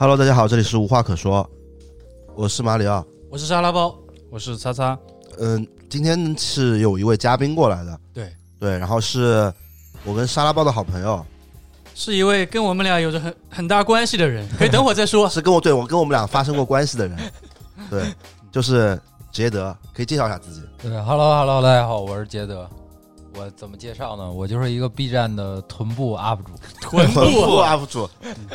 Hello，大家好，这里是无话可说，我是马里奥。我是沙拉包，我是叉叉，嗯，今天是有一位嘉宾过来的，对对，然后是我跟沙拉包的好朋友，是一位跟我们俩有着很很大关系的人，可以等会儿再说。是跟我对我跟我们俩发生过关系的人，对，就是杰德，可以介绍一下自己。对，Hello Hello，大家好，我是杰德。我怎么介绍呢？我就是一个 B 站的臀部 UP 主。臀臀部部 UP 主，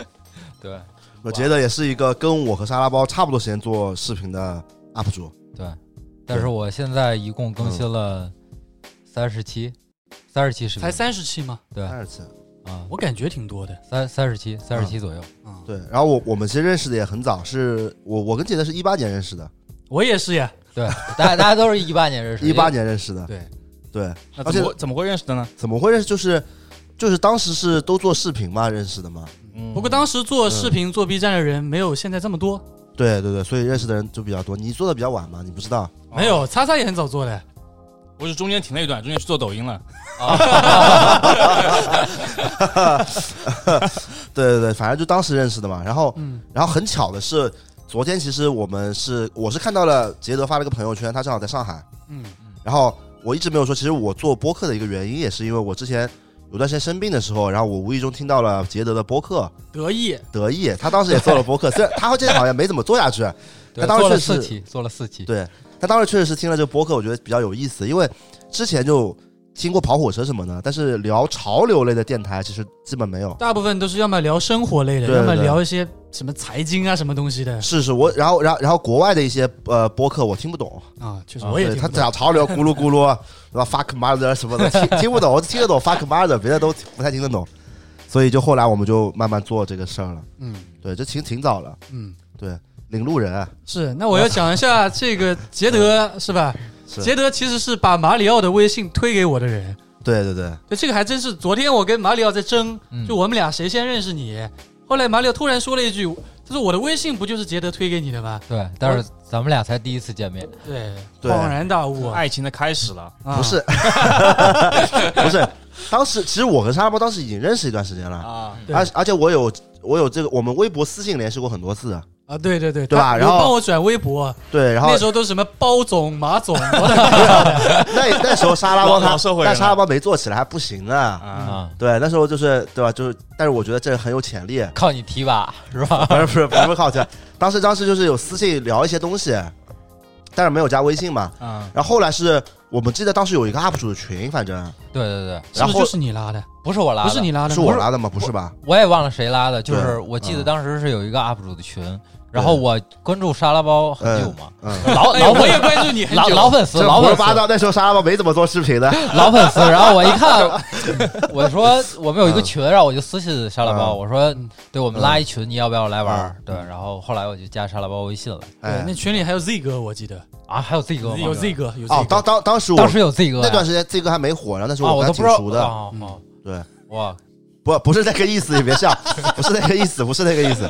对我觉得也是一个跟我和沙拉包差不多时间做视频的 UP 主。对，但是我现在一共更新了三十期，三十期视频才，三十期吗？对三十次，啊，我感觉挺多的。三三十期，三十期左右。嗯，对，然后我我们其实认识的也很早，是我我跟杰德是一八年认识的，我也是呀。对，大家大家都是一八年认识的，一八年认识的，对，对，那而且怎么怎么会认识的呢？怎么会认识？就是就是当时是都做视频嘛，认识的嘛。嗯不过当时做视频、做 B 站的人没有现在这么多。对对对，所以认识的人就比较多。你做的比较晚嘛，你不知道。没有，叉叉也很早做的。我是中间停了一段，中间去做抖音了。对对对，反正就当时认识的嘛。然后嗯，然后很巧的是，昨天其实我们是我是看到了杰德发了个朋友圈，他正好在上海。嗯，然后我一直没有说，其实我做播客的一个原因也是因为我之前有段时间生病的时候，然后我无意中听到了杰德的播客得意。得意，他当时也做了播客，虽然他这好像没怎么做下去，他当时做了确实四期，做了四期。对他当时确实是听了这个播客，我觉得比较有意思，因为之前就听过跑火车什么的，但是聊潮流类的电台其实基本没有。大部分都是要么聊生活类的，要么聊一些什么财经啊什么东西的是是，我然后然后然后国外的一些呃播客我听不懂，啊。确实，我也听不懂讲潮流咕噜咕噜，对吧？fuck mother 什么的，听听不懂，我听得懂 fuck mother，别的都不太听得懂，所以就后来我们就慢慢做这个事儿了。嗯对，这挺挺早了，嗯，对，领路人啊是。那我要讲一下这个杰德是吧？是杰德其实是把马里奥的微信推给我的人。对对对，对，这个还真是。昨天我跟马里奥在争，嗯就我们俩谁先认识你。后来马里奥突然说了一句：“他说我的微信不就是杰德推给你的吗对，但是咱们俩才第一次见面。？”对，恍然大悟啊！爱情的开始了，啊不是 不是，当时其实我和沙拉波当时已经认识一段时间了，啊，而而且我有我有这个我们微博私信联系过很多次，啊，对对对，对吧然后帮我转微博，对，然后那时候都是什么包总、马总，那那时候沙拉包老他老社会但沙拉包没做起来还不行呢。啊，啊，对，那时候就是对吧？就是，但是我觉得这很有潜力。靠你提拔是吧？不是不是不是靠前，当时当时就是有私信聊一些东西，但是没有加微信嘛。啊，然后后来是我们记得当时有一个 UP 主的群，反正对对对，然后是不是就是你拉的？不是我拉的，不是你拉的？是我拉的吗？不是吧？我也忘了谁拉的，就是我记得嗯当时是有一个 UP 主的群，然后我关注沙拉包很久嘛，老老粉我也关注你很老久，老粉丝，这老粉丝，胡说八道。那时候沙拉包没怎么做视频的，老粉丝。然后我一看，我说我们有一个群，然后我就私信沙拉包，嗯。我说嗯对我们拉一群，你要不要来玩嗯？对，然后后来我就加沙拉包微信了。对，哎那，群里还有 Z 哥，我记得。啊，还有 Z 哥吗？有 Z 哥，有 Z 哦，哥当。当当时我当时有 Z 哥呀。那段时间 Z 哥还没火，然后那时候啊，我跟他我都不知道挺熟的，嗯哦。哦，对，哇，不不是那个意思，你别笑，不是那个意思，不是那个意思，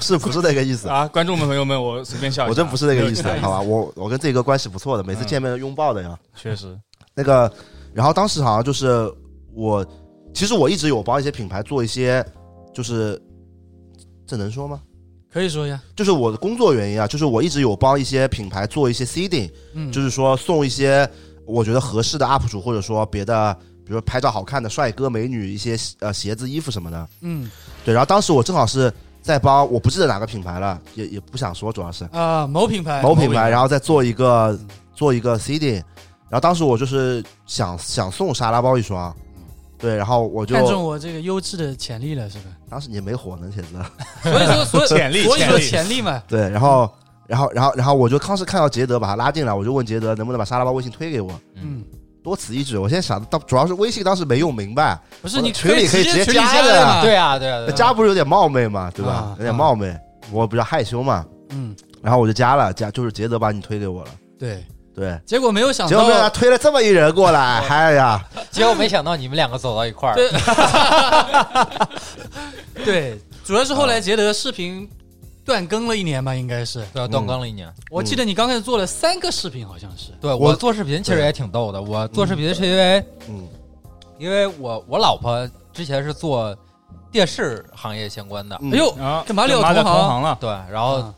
是不是那个意思？啊，观众们朋友们，我随便笑一下，我真不是那个意思好吧？我我跟这个关系不错的，每次嗯见面都拥抱的呀。确实，那个，然后当时好像就是我，其实我一直有帮一些品牌做一些，就是这能说吗？可以说呀，就是我的工作原因啊，就是我一直有帮一些品牌做一些 seeding，、嗯，就是说送一些我觉得合适的 UP 主，或者说别的，比如说拍照好看的帅哥美女一些呃鞋子、衣服什么的。嗯。对，然后当时我正好是在帮，我不记得哪个品牌了，也也不想说，主要是。啊，某品牌，某品牌，某品牌。然后再做一个做一个 CD，然后当时我就是想想送沙拉包一双，对，然后我就看中我这个优质的潜力了，是吧？当时也没火呢，帖子，所以说，所以潜力所以说潜力。潜力嘛，对，然后然后然后然后我就当时看到杰德把他拉进来，我就问杰德能不能把沙拉包微信推给我，嗯，多此一举。我现在想的到，主要是微信当时没用明白，不是你群里可以直接加的呀，对啊，对啊，加不是有点冒昧嘛，对吧？啊？有点冒昧，我比较害羞嘛，嗯，然后我就加了，加就是杰德把你推给我了，对，对。结果没有想到结果被他到，推了这么一人过来，哎呀，结果没想到你们两个走到一块儿，对。对，主要是后来杰德视频断更了一年吧，应该是。对啊，断更了一年。我记得你刚开始做了三个视频，好像是。对我我做视频其实也挺逗的，我做视频是因为嗯因为我我老婆之前是做电视行业相关的，嗯哎呦，啊，跟马里奥马里奥同行了，对，然后啊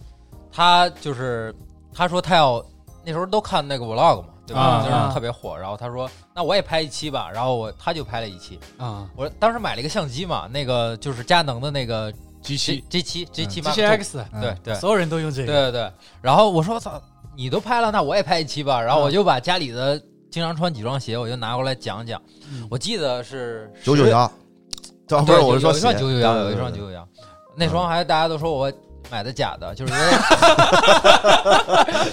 他就是他说他要那时候都看那个 vlog 嘛，对吧？啊就是啊特别火。然后他说那我也拍一期吧，然后我他就拍了一期。啊我当时买了一个相机嘛，那个就是佳能的那个机 J 器 J 七 J 七，G 七 X，嗯。对。对所有人都用这个。对对。然后我说操，你都拍了，那我也拍一期吧。然后啊我就把家里的经常穿几双鞋，我就拿过来讲讲。嗯。我记得是九九幺，这不对，是我是说一双鞋。九九幺，有一对对。对双九九幺，那双还大家都说我买的假的，就是因为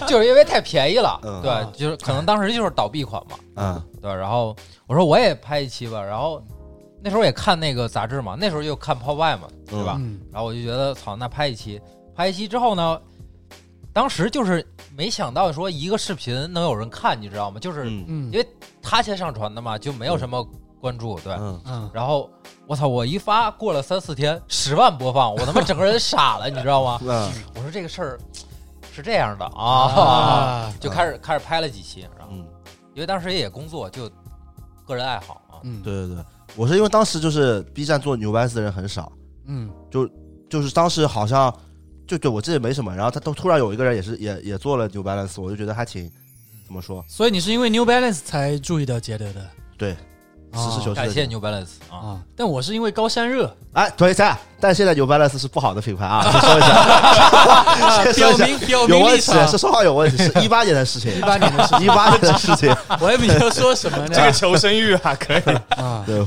就是因为太便宜了，嗯。对，就是可能当时就是倒闭款嘛，嗯。对。然后我说我也拍一期吧，然后那时候也看那个杂志嘛，那时候就看 Pop Y 嘛，对吧？嗯。然后我就觉得操，那拍一期，拍一期之后呢，当时就是没想到说一个视频能有人看，你知道吗？就是因为他先上传的嘛，就没有什么关注，对。嗯，嗯，然后我操，我一发过了三四天，十万播放，我他妈整个人傻了，你知道吗？嗯。我说这个事儿是这样的啊，啊，就开始开始拍了几期，然后嗯，因为当时也工作，就个人爱好啊，嗯，对对对，我是因为当时就是 B 站做 New Balance 的人很少，嗯。就就是当时好像就对我记得没什么，然后他都突然有一个人也是也也做了 New Balance，我就觉得还挺怎么说，所以你是因为 New Balance 才注意到杰德的，对，啊实事求是感谢。New Balance 啊，啊，但我是因为高山热，哎，对，这样，但现在 New Balance 是不好的品牌啊，先说一下，先说表一下明表有明立问题，场是。说话有问题，是 一八年的事情一，八年的事 一八年的事情，我还没有说什么呢。这个求生欲啊，可以。啊，对，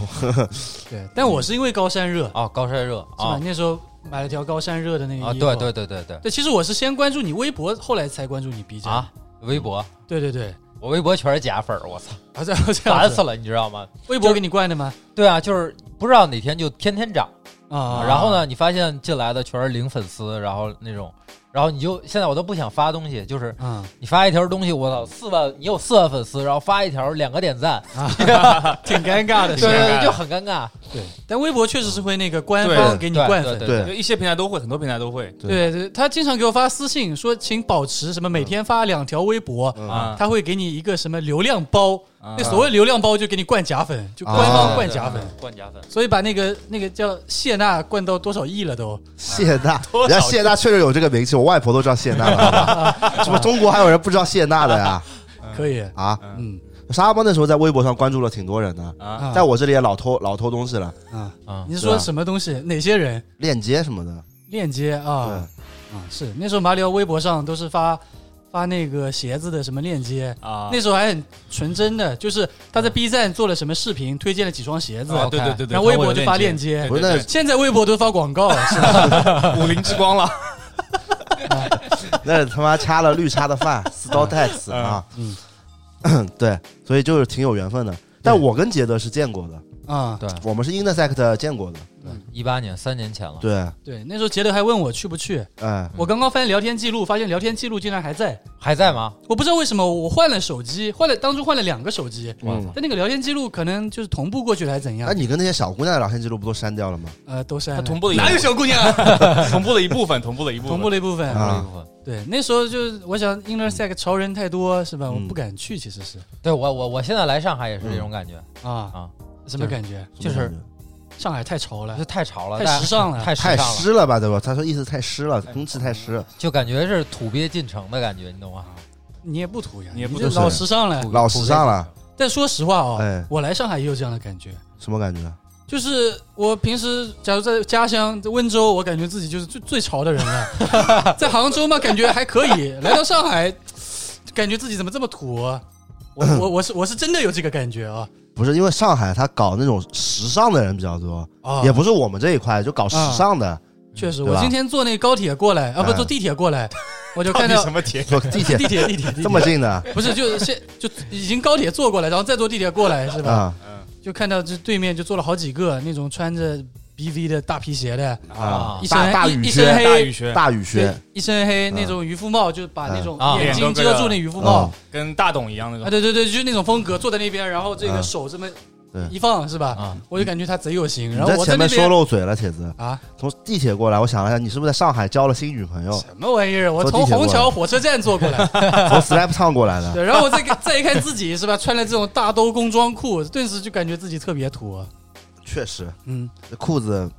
对，但我是因为高山热，啊，高山热是吧？啊那时候买了条高山热的那个啊，衣服。对对对对对对，其实我是先关注你微博，后来才关注你 B 站。啊，微博，对对对，我微博全是假粉儿，我操，啊，这这样子烦死了，你知道吗？微博给你惯的吗？对啊，就是不知道哪天就天天涨。啊，然后？呢，你发现进来的全是零粉丝，然后那种，然后你就现在我都不想发东西，就是嗯，你发一条东西，我操，四万，你有四万粉丝，然后发一条两个点赞，挺尴尬的，对就很尴尬。对。但微博确实是会那个官方给你灌粉，对。对。就一些平台都会，很多平台都会。对。对，他经常给我发私信说，请保持什么每天发两条微博，嗯。啊。他会给你一个什么流量包，啊那所谓流量包就给你灌假粉，就官方灌假粉，灌假粉，所以把那个那个叫谢娜灌到多少亿了都。谢娜，人家谢娜确实有这个名气，我外婆都知道谢娜了？什么中国还有人不知道谢娜的呀？可以，啊，嗯沙包那时候在微博上关注了挺多人的，在我这里也老偷老偷东西了，啊，啊你是说什么东西？哪些人？链接什么的，链接啊对啊，是那时候马里奥微博上都是发发那个鞋子的什么链接，啊，那时候还很纯真的，就是他在 B 站做了什么视频，推荐了几双鞋子，啊，对对对对，然后微博就发链接，不是现在微博都发广告，是吧？五菱之光了，那他妈掐了绿茶的饭，死刀带刺啊！嗯 对，所以就是挺有缘分的。但我跟杰德是见过的，啊，对，我们是 Intersect 见过的。一八年三年前了，对，对，那时候杰德还问我去不去，哎，我刚刚翻聊天记录，发现聊天记录竟然还在。还在吗？我不知道为什么我换了手机，换了当初换了两个手机，嗯，但那个聊天记录可能就是同步过去了还是怎样那？你跟那些小姑娘的聊天记录不都删掉了吗？呃，都删了。同步了一哪有小姑娘啊？同步了一部分，同步了一部分，同步了一部分。啊对，那时候就我想 Intersect 潮人太多是吧？嗯我不敢去，其实是对我我我现在来上海也是这种感觉，啊啊，什么感觉？就是上海太潮了这，太潮了，太时尚了。太太湿了吧，对吧？他说意思太湿了，空气太湿，就感觉是土鳖进城的感觉，你懂吗？你也不土呀，你也不老时尚了。土老时尚了，但说实话哦哎，我来上海也有这样的感觉，什么感觉？就是我平时假如在家乡在温州，我感觉自己就是最最潮的人了。在杭州嘛，感觉还可以；来到上海，感觉自己怎么这么土啊？我我我是我是真的有这个感觉啊不是因为上海他搞那种时尚的人比较多，啊！也不是我们这一块，就搞时尚的，确实，我今天坐那个高铁过来啊，不哎坐地铁过来，我就看到什么铁？坐地铁地铁地铁地铁这么近的不是就是现就已经高铁坐过来，然后再坐地铁过来是吧？啊嗯就看到这对面就坐了好几个那种穿着 BV 的大皮鞋的，啊。一，身大雨靴，一身黑大雨靴。大雨靴，，一身黑嗯那种渔夫帽，就把那种啊。眼睛遮住那渔夫帽。跟大董一样那对对对，就是那种风格，坐在那边，然后这个嗯。手这么一放是吧？啊，我就感觉他贼有型，你然后我前面说漏嘴了，铁子。啊，从地铁过来，我想了一下，你是不是在上海交了新女朋友？什么玩意儿？我从虹桥火车站坐过来，从 Slap Town 过来的。对，然后我再看再一看自己是吧，穿了这种大兜工装裤，顿时就感觉自己特别土。确实，嗯，这裤子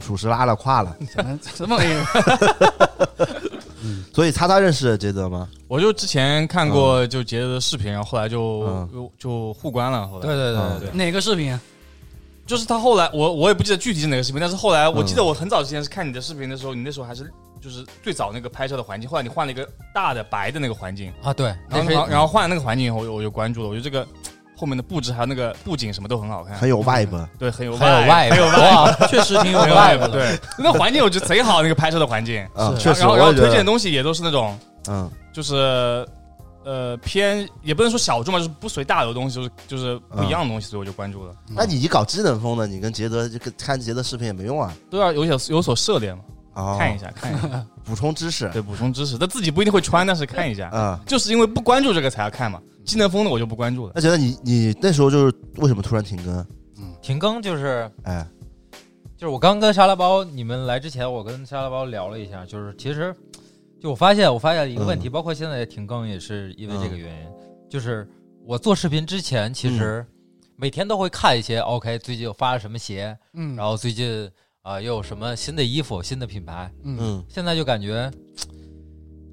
属实拉了胯了。什么什么玩意儿？所以擦擦认识杰泽吗？我就之前看过就杰德的视频，然后后来就嗯就就互关了。后来对对对嗯对对，哪个视频？就是他后来我我也不记得具体是哪个视频，但是后来我嗯记得我很早之前是看你的视频的时候，你那时候还是就是最早那个拍摄的环境，后来你换了一个大的白的那个环境，啊对，然后然后换了那个环境以后，我我就关注了，我觉得这个后面的布置还有那个布景什么都很好看，很有 vibe。对，很有 vibe，很有 vibe，哇，确实挺有 vibe。对，那环境我觉得贼好，那个拍摄的环境，嗯，是。确实，然后然后推荐的东西也都是那种嗯。就是呃偏也不能说小众吧，就是不随大流的东西，就是就是不一样的东西，所以我就关注了。那你一搞机能风的，你跟杰德这个看杰德视频也没用啊。都要有所有所涉猎嘛，哦，看一下看一下，补充知识。对，补充知识。他自己不一定会穿，但是看一下，嗯，就是因为不关注这个才要看嘛。技能风的我就不关注了。那觉得你你那时候就是为什么突然停更？嗯停更就是哎，就是我刚跟沙拉包你们来之前，我跟沙拉包聊了一下，就是其实就我发现我发现一个问题，包括现在停更也是因为这个原因，就是我做视频之前其实每天都会看一些 OK 最近又发了什么鞋，嗯，然后最近啊、又有什么新的衣服、新的品牌，嗯嗯，现在就感觉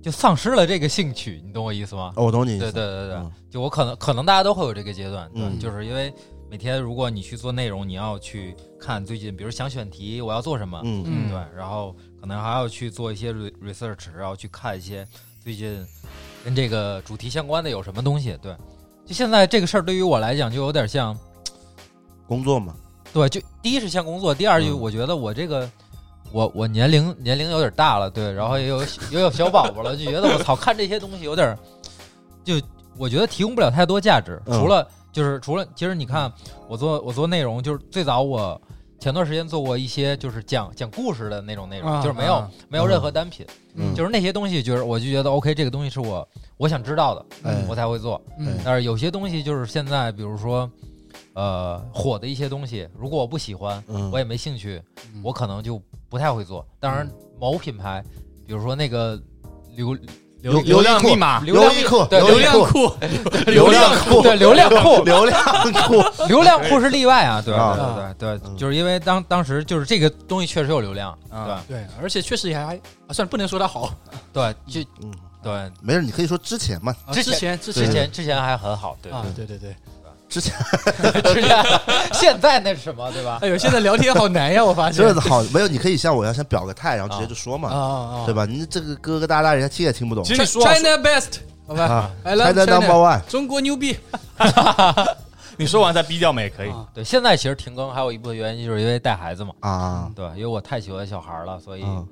就丧失了这个兴趣，你懂我意思吗？哦我懂你意思。对对对对，嗯就我可能可能大家都会有这个阶段，对，嗯就是因为每天如果你去做内容，你要去看最近，比如想选题，我要做什么，嗯嗯对，然后可能还要去做一些 research，然后去看一些最近跟这个主题相关的有什么东西，对。就现在这个事儿对于我来讲，就有点像，工作嘛。对，就第一是像工作，第二就嗯我觉得我这个。我我年龄年龄有点大了，对，然后也有也有小宝宝了，就觉得我操，看这些东西有点儿，就我觉得提供不了太多价值。嗯除了就是除了，其实你看我做我做内容，就是最早我前段时间做过一些就是讲讲故事的那种内容，啊就是没有、啊没有任何单品，嗯就是那些东西，就是我就觉得 OK，这个东西是我我想知道的，哎我才会做。嗯但是有些东西就是现在，比如说呃火的一些东西，如果我不喜欢，嗯，我也没兴趣，嗯。我可能就不太会做。当然，某品牌，比如说那个流流流量密码，流量库，对流量库，流量库，对流量库。流量库。流量库是例外啊，对啊。对对对就是因为当当时就是这个东西确实有流量，啊。对。对，而且确实也还啊，算了，不能说它好。对，就嗯，对。没事，你可以说之前嘛，啊之前之前。之之前前之前还很好，对。啊，对对对。之前 之前现在那是什么，对吧？哎呦，现在聊天好难呀，我发现。真的好，没有，你可以像我一样先表个态，然后直接就说啊嘛，啊啊！对吧？你这个疙疙瘩瘩，人家听也听不懂其实你说 China best，好吧啊。I love China number China，one，中国牛逼。你说完再逼掉嘛也可以。啊对，现在其实停更还有一部分原因就是因为带孩子嘛，啊，对，因为我太喜欢小孩了，所以嗯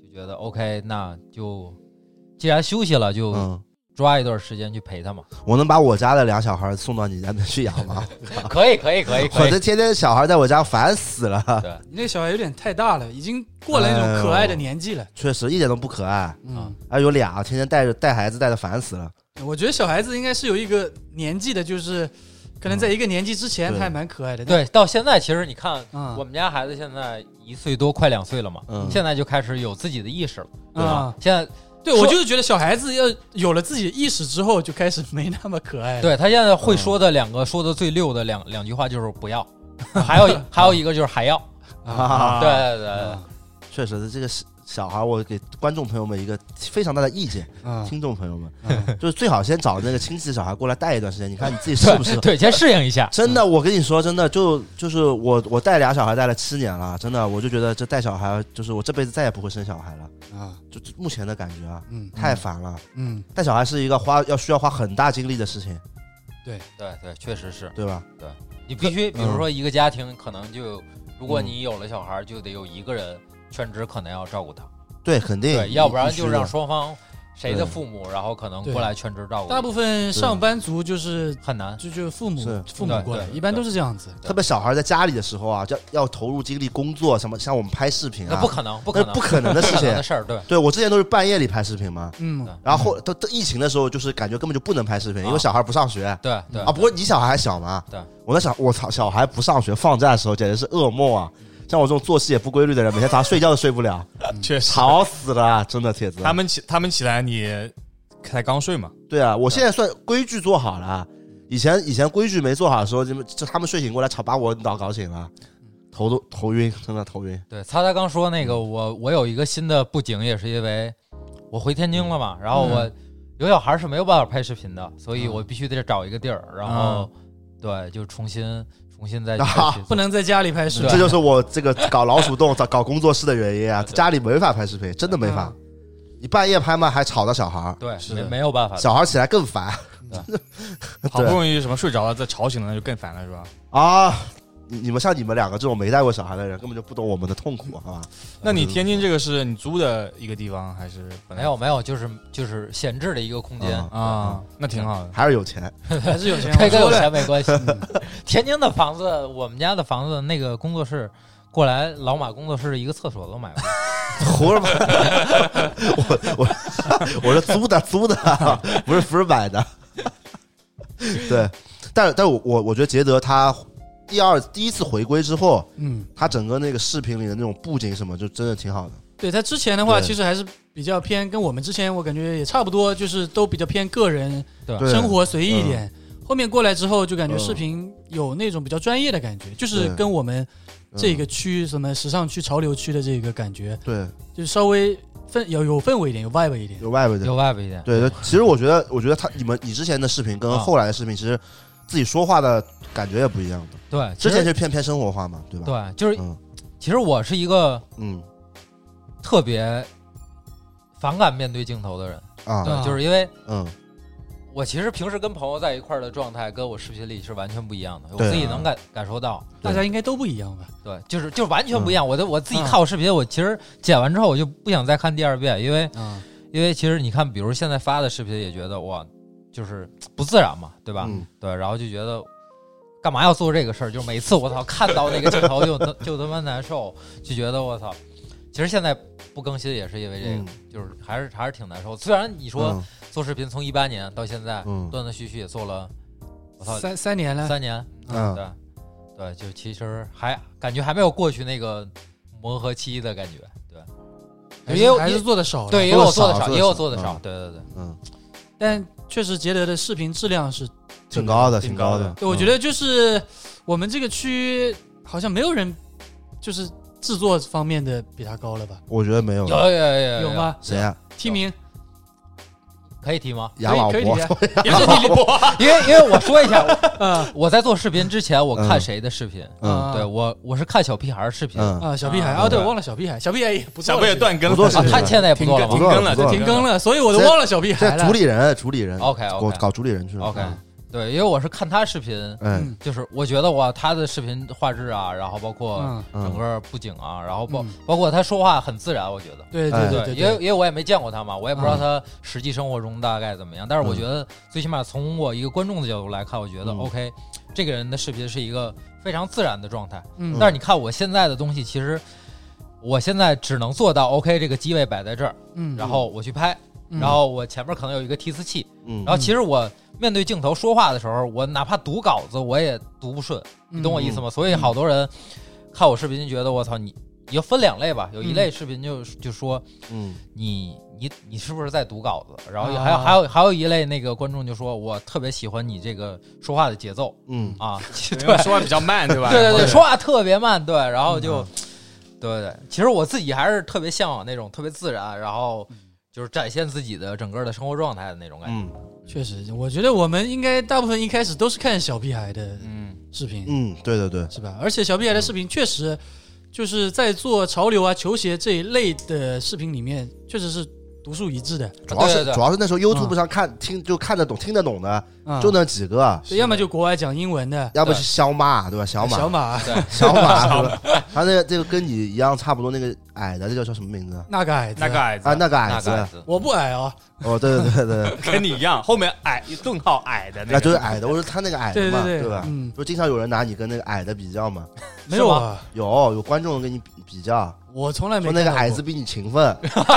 就觉得 OK，那就既然休息了，就嗯，抓一段时间去陪他嘛。我能把我家的俩小孩送到你家那去养吗？可以，可以，可以，可以。我这天天小孩在我家烦死了，对，你那小孩有点太大了，已经过了那种可爱的年纪了。确实一点都不可爱。嗯，还有俩，天天带着带孩子带的烦死了。我觉得小孩子应该是有一个年纪的，就是可能在一个年纪之前，他还蛮可爱的。对，到现在其实你看，嗯我们家孩子现在一岁多，快两岁了嘛，嗯现在就开始有自己的意识了，对吧？啊现在对，我就是觉得小孩子要有了自己的意识之后，就开始没那么可爱了。对他现在会说的两个说的最溜的两两句话就是不要，还有还有一个就是还要，啊，对对对。确实，这个小小孩，我给观众朋友们一个非常大的意见，啊听众朋友们，嗯。就是最好先找那个亲戚的小孩过来带一段时间，你看你自己适不适合。对，先适应一下。真的，我跟你说，真的就就是我我带俩小孩带了七年了，真的，我就觉得这带小孩就是我这辈子再也不会生小孩了，啊，就就目前的感觉啊，嗯太烦了。嗯，带小孩是一个花要需要花很大精力的事情，对。对对，确实是。对吧？对。你必须，比如嗯说一个家庭可能就，如果你有了小孩，就得有一个人全职可能要照顾他，对，肯定，对，要不然就让双方谁的父母，然后可能过来全职照顾，大部分上班族就是很难。就就父母是父母过来，一般都是这样子。特别小孩在家里的时候啊，要要投入精力工作，什么像我们拍视频啊，那不可能，不可能，不可能的事情。事儿，对对我之前都是半夜里拍视频嘛，嗯然后后都都疫情的时候，就是感觉根本就不能拍视频，因为啊小孩不上学对对啊。不过你小孩还小嘛，对，我在想我操，小孩不上学放假的时候简直是噩梦啊！像我这种作息也不规律的人，每天早上睡觉都睡不了，确实，吵死了啊，真的铁子。他们起他们起来你才刚睡嘛，对啊，我现在算规矩做好了。以前以前规矩没做好的时候，就就他们睡醒过来吵，把我脑搞醒了。头都头晕，真的头晕。对，擦擦刚说那个，我我有一个新的布景，也是因为我回天津了嘛，然后我有小孩是没有办法拍视频的，所以我必须得找一个地儿，然后对，就重新重新再去啊不能在家里拍视频。这就是我这个搞老鼠洞、找搞工作室的原因啊！对家里没法拍视频，真的没法。你半夜拍嘛，还吵到小孩儿，对，是没没有办法。小孩儿起来更烦 好不容易什么睡着了，再吵醒了，那就更烦了，是吧？啊！你你们像你们两个这种没带过小孩的人，根本就不懂我们的痛苦，好吧？那你天津这个是你租的一个地方还是本来没有没有，就是就是闲置的一个空间嗯啊？那挺好的。还是有钱，还是有钱。这跟有钱 没关系。天津的房子，我们家的房子那个工作室过来，老马工作室一个厕所都买过。胡说八道！我我 我是租的租的，不是不是买的。对，但但我我我觉得杰德他第二第一次回归之后，嗯，他整个那个视频里的那种布景什么，就真的挺好的。对他之前的话，对。其实还是比较偏，跟我们之前我感觉也差不多，就是都比较偏个人生活随意一点。后面过来之后，就感觉嗯视频有那种比较专业的感觉，就是对跟我们这个嗯区什么时尚区、潮流区的这个感觉，对。就是稍微氛有有氛围一点，有 vibe 一点。有外围的有外边一点。对。对，其实我觉得，我觉得他你们你之前的视频跟啊。后来的视频，其实自己说话的感觉也不一样的。对，之前就偏偏生活化嘛，对吧？对，就是嗯其实我是一个嗯特别反感面对镜头的人，啊对，就是因为嗯我其实平时跟朋友在一块儿的状态，跟我视频里是完全不一样的，我自己能感感受到。大家应该都不一样吧？对，就是就是完全不一样。我的我自己嗯看我视频，我其实剪完之后我就不想再看第二遍，因为啊，因为其实你看，比如现在发的视频也觉得哇，就是不自然嘛，对吧？嗯对，然后就觉得干嘛要做这个事儿？就每次我操看到那个镜头就就他妈难受，就觉得我操。其实现在不更新也是因为这个，嗯就是还是还是挺难受。虽然你说嗯做视频从一八年到现在，嗯断断续续也做了，我操，三三年了，三年，嗯对对，就其实还感觉还没有过去那个磨合期的感觉，对，也有还是还是做的少。对，也有我做的少，做得少也有做的嗯少，对对对，嗯，但确实杰德的视频质量是挺高的，挺高的。对，我觉得就是我们这个区好像没有人就是制作方面的比他高了吧？我觉得没有有有有有有？吗？谁啊？提名可以提吗？可以可以也是你因为因为我说一下，我 啊我在做视频之前，我看嗯谁的视频？嗯。对我我是看小屁孩儿视频，嗯。啊，小屁孩啊啊，对，对忘了小屁孩，小屁孩也不做小贝也了现在断更了，不做视频啊，他现在也不做了。停更了，停更了，所以我都忘了小屁孩了。这主。理人，主理人，？OK 我 OK 搞主理人去了。OK，对，因为我是看他视频，嗯嗯。就是我觉得哇，他的视频画质啊，然后包括嗯，整嗯个布景啊，然后包嗯包括他说话很自然，我觉得。对哎对对对，因为因为我也没见过他嘛，我也不知道嗯。他实际生活中大概怎么样。但是我觉得最起码从我一个观众的角度来看，我觉得嗯。OK，这个人的视频是一个非常自然的状态。嗯。但是你看我现在的东西，其实我现在只能做到 OK，这个机位摆在这儿，嗯，然后我去拍，嗯。然后我前面可能有一个提词器，嗯。然后其实我面对镜头说话的时候，我哪怕读稿子我也读不顺，你懂我意思吗？所以好多人看我视频就觉得我操你，你要分两类吧，有一类视频就就说嗯。你你你是不是在读稿子？然后啊。还有还有还有一类那个观众就说我特别喜欢你这个说话的节奏。嗯。啊，因对为说话比较慢，对吧？对对对，说话特别慢，对，然后就嗯。对对，其实我自己还是特别向往那种特别自然，然后就是展现自己的整个的生活状态的那种感觉。嗯确实，我觉得我们应该大部分一开始都是看小屁孩的嗯，视频，嗯，对对对，是吧？而且小屁孩的视频确实就是在做潮流啊、球鞋这一类的视频里面，确实是独树一帜的。主要是对对对主要是那时候 YouTube 上看听就看得懂听得懂的啊，就那几个，对要么就国外讲英文的，要不是小马对吧？小马小马，小马？他那个这个跟你一样差不多那个矮的，这叫叫什么名字？啊？那个矮子，那个矮子。啊，那个矮子。那个，矮子。我不矮哦，哦，对对对对，跟你一样，后面矮顿号矮的那那个，就是矮的。我说他那个矮的嘛，对吧？嗯，就经常有人拿你跟那个矮的比较嘛，没有啊，有有观众跟你比比较，我从来没说那个矮子比你勤奋，想起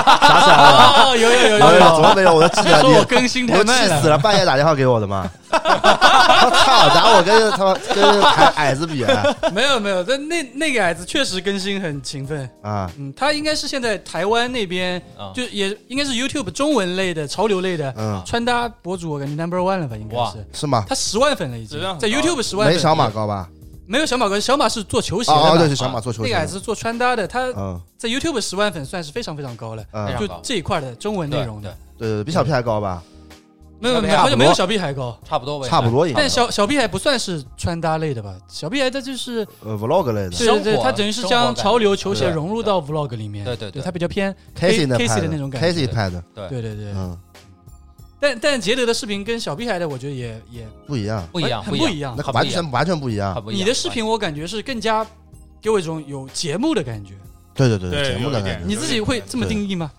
来了。哦，有有有有。有有，怎，么没有？我都记得说你，我更新我太慢了，气死了，半夜打电话给我的嘛。我操，拿我跟他妈跟矮矮子比啊。没有没有，但那那个矮子确实更新很勤奋，啊！嗯，他应该是现在台湾那边啊，就也应该是 YouTube 中文类的潮流类的嗯，穿搭博主，我感觉 Number One 了吧，应该是。是吗？他十万粉了已经。在 YouTube 十万粉，没小马高吧？没有小马哥，小马是做球鞋哦，的嘛。对，是小马做球鞋，那个还是做穿搭的，他嗯。在 YouTube 十万粉算是非常非常高了，嗯，就这一块的中文内容的，对。对，比小屁还高吧？没有没有，差不多好像没有小屁孩高。差不多吧，差不多应该但。小小屁孩不算是穿搭类的吧？小屁孩他就是呃，vlog 类的对对他等于是将潮流球鞋融入到 vlog 里面。对对对对，他比较偏，Casey 的 Casey 的那种感觉 Casey 拍的，对对对对。嗯，但但杰德的视频跟小屁孩的，我觉得也也不一样，不一样，很不一样那完全完全不一样。你的视频我感觉是更加给我一种有节目的感觉。对对对，节目的感觉你自己会这么定义吗？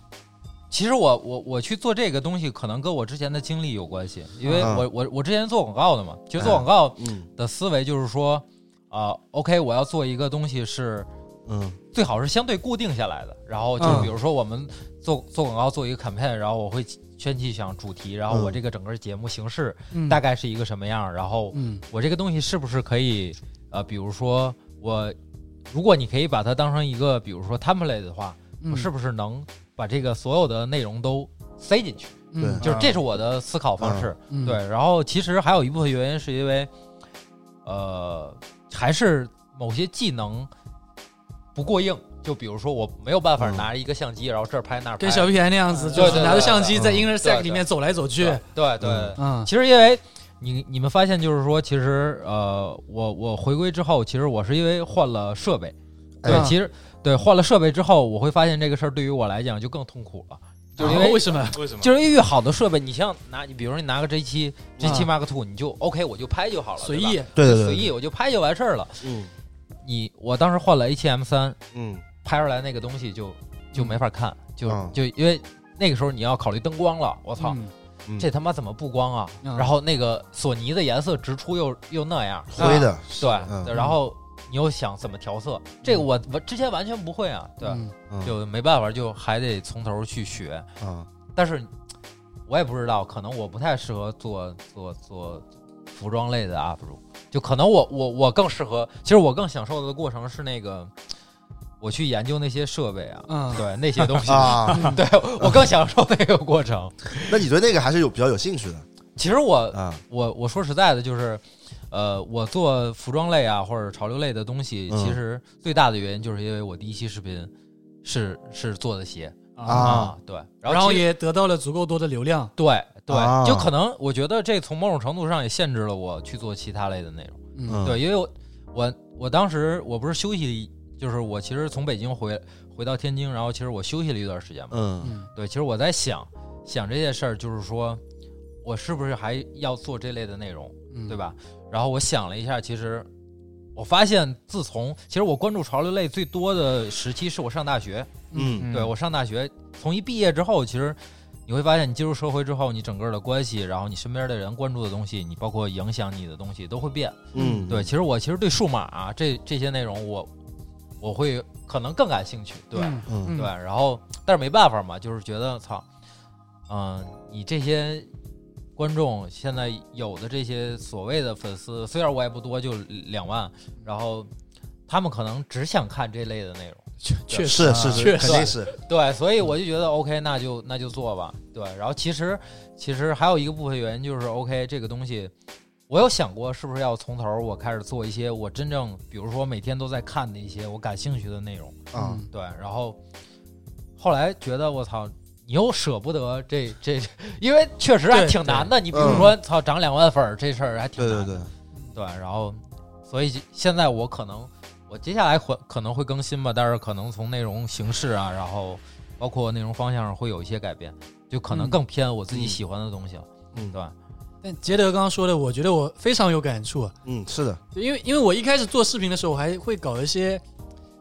其实我我我去做这个东西，可能跟我之前的经历有关系，因为嗯我我我之前做广告的嘛，其实做广告嗯。的思维就是说，啊、o k 我要做一个东西是嗯。最好是相对固定下来的，然后就嗯。比如说我们做做广告做一个 campaign，然后我会先去想主题，然后我嗯。这个整个节目形式嗯，大概是一个什么样，然后嗯。我这个东西是不是可以呃，比如说我，如果你可以把它当成一个比如说 template 的话，嗯。我是不是能把这个所有的内容都塞进去？嗯就是这是我的思考方式。嗯对，然后其实还有一部分原因是因为，呃，还是某些技能不过硬。就比如说，我没有办法嗯拿一个相机，然后这儿拍那儿拍，跟小屁孩那样子，嗯就是拿着相机在 intersect 里面走来走去。对对对。嗯嗯其实因为你你们发现就是说，其实呃，我我回归之后，其实我是因为换了设备。对，嗯其实对换了设备之后，我会发现这个事儿对于我来讲就更痛苦了，就是因为啊为什么？为什么？就是因为越好的设备，你像拿你比如说你拿个 G 七 G 七啊 Mark Two，你就 OK，我就拍就好了，随意。对对对，随意，我就拍就完事儿了。嗯你我当时换了 A 七 M 三，嗯拍出来那个东西就就没法看，就嗯就因为那个时候你要考虑灯光了，我操，嗯嗯，这他妈怎么不光啊？嗯然后那个索尼的颜色直出又又那样，灰的，对，嗯对然后你又想怎么调色，这个我我之前完全不会啊，对，嗯。嗯。就没办法，就还得从头去学。嗯。但是我也不知道，可能我不太适合做做做服装类的 UP 主，就可能我我我更适合，其实我更享受的过程是那个我去研究那些设备啊，嗯，对那些东西，啊，对我更享受那个过程。那你对那个还是有比较有兴趣的。其实我啊？我我说实在的，就是，呃，我做服装类啊或者潮流类的东西，嗯其实最大的原因就是因为我第一期视频是是做的鞋啊对，然后也得到了足够多的流量。对对，啊就可能我觉得这从某种程度上也限制了我去做其他类的内容。嗯对，因为我我我当时我不是休息，就是我其实从北京回回到天津，然后其实我休息了一段时间嘛。嗯嗯对，其实我在想想这件事儿，就是说我是不是还要做这类的内容，嗯对？吧？然后我想了一下，其实我发现，自从其实我关注潮流类最多的时期是我上大学。嗯对我上大学，从一毕业之后，其实你会发现，你进入社会之后，你整个的关系，然后你身边的人关注的东西，你包括影响你的东西都会变。嗯，对，其实我其实对数码啊这这些内容我，我会可能更感兴趣。对，嗯嗯对，然后但是没办法嘛，就是觉得操，嗯、你这些观众现在有的这些所谓的粉丝，虽然我也不多，就两万，然后他们可能只想看这类的内容，确确实是是是，确实。肯定是，对，所以我就觉得 OK，那就那就做吧，对，然后其实其实还有一个部分原因就是 OK 这个东西。我有想过，是不是要从头我开始做一些我真正，比如说每天都在看的一些我感兴趣的内容，啊嗯。对，然后后来觉得我操，你又舍不得这这，因为确实还挺难的。你比如说，操，涨两万粉儿这事儿还挺对难的。对对，对然后所以现在我可能我接下来会可能会更新吧，但是可能从内容形式啊，然后包括内容方向上会有一些改变，就可能嗯更偏我自己喜欢的东西了，嗯对吧？但杰德刚刚说的，我觉得我非常有感触，嗯是的，因为因为我一开始做视频的时候，我还会搞一些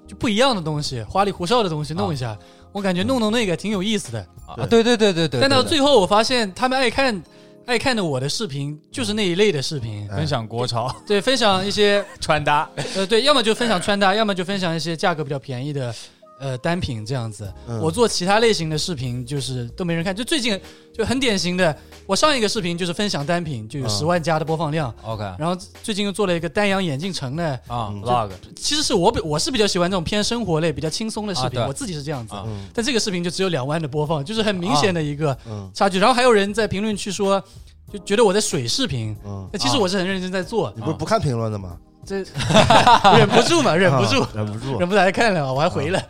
就不一样的东西，花里胡哨的东西弄一下，我感觉弄弄那个挺有意思的。啊，对。对对对对对。但到最后，我发现他们爱看爱看的我的视频就是那一类的视频，哎。分享国潮。对，分享一些 穿搭，呃，对，要么就分享穿搭，要么就分享一些价格比较便宜的呃单品这样子。嗯我做其他类型的视频就是都没人看，就最近就很典型的，我上一个视频就是分享单品，就有嗯十万加的播放量。OK 然后最近又做了一个丹阳眼镜城的，啊嗯，vlog 其实是我比我是比较喜欢这种偏生活类、比较轻松的视频，啊对我自己是这样子。啊嗯但这个视频就只有两万的播放，就是很明显的一个嗯差距。然后还有人在评论区说，就觉得我在水视频，嗯，那其实我是很认真在做。你不是不看评论的吗？这 忍不住嘛，忍不住。啊，忍不住。忍不住来看了，我还回了，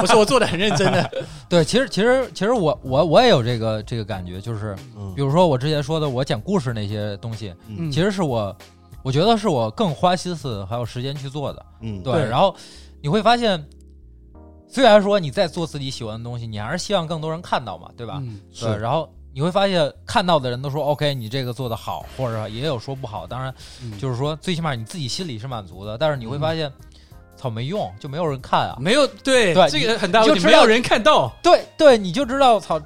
我说我做的很认真的，对，其实其实其实我我我也有这个这个感觉，就是嗯。比如说我之前说的我讲故事那些东西，嗯，其实是我我觉得是我更花心思还有时间去做的。嗯。对，对。然后你会发现，虽然说你在做自己喜欢的东西，你还是希望更多人看到嘛，对吧？嗯。对，然后你会发现看到的人都说 OK，你这个做的好，或者也有说不好。当然，嗯就是说最起码你自己心里是满足的，但是你会发现，操没用，就没有人看啊。没有对对这个很大问题，没有人看到，对对，你就知道操，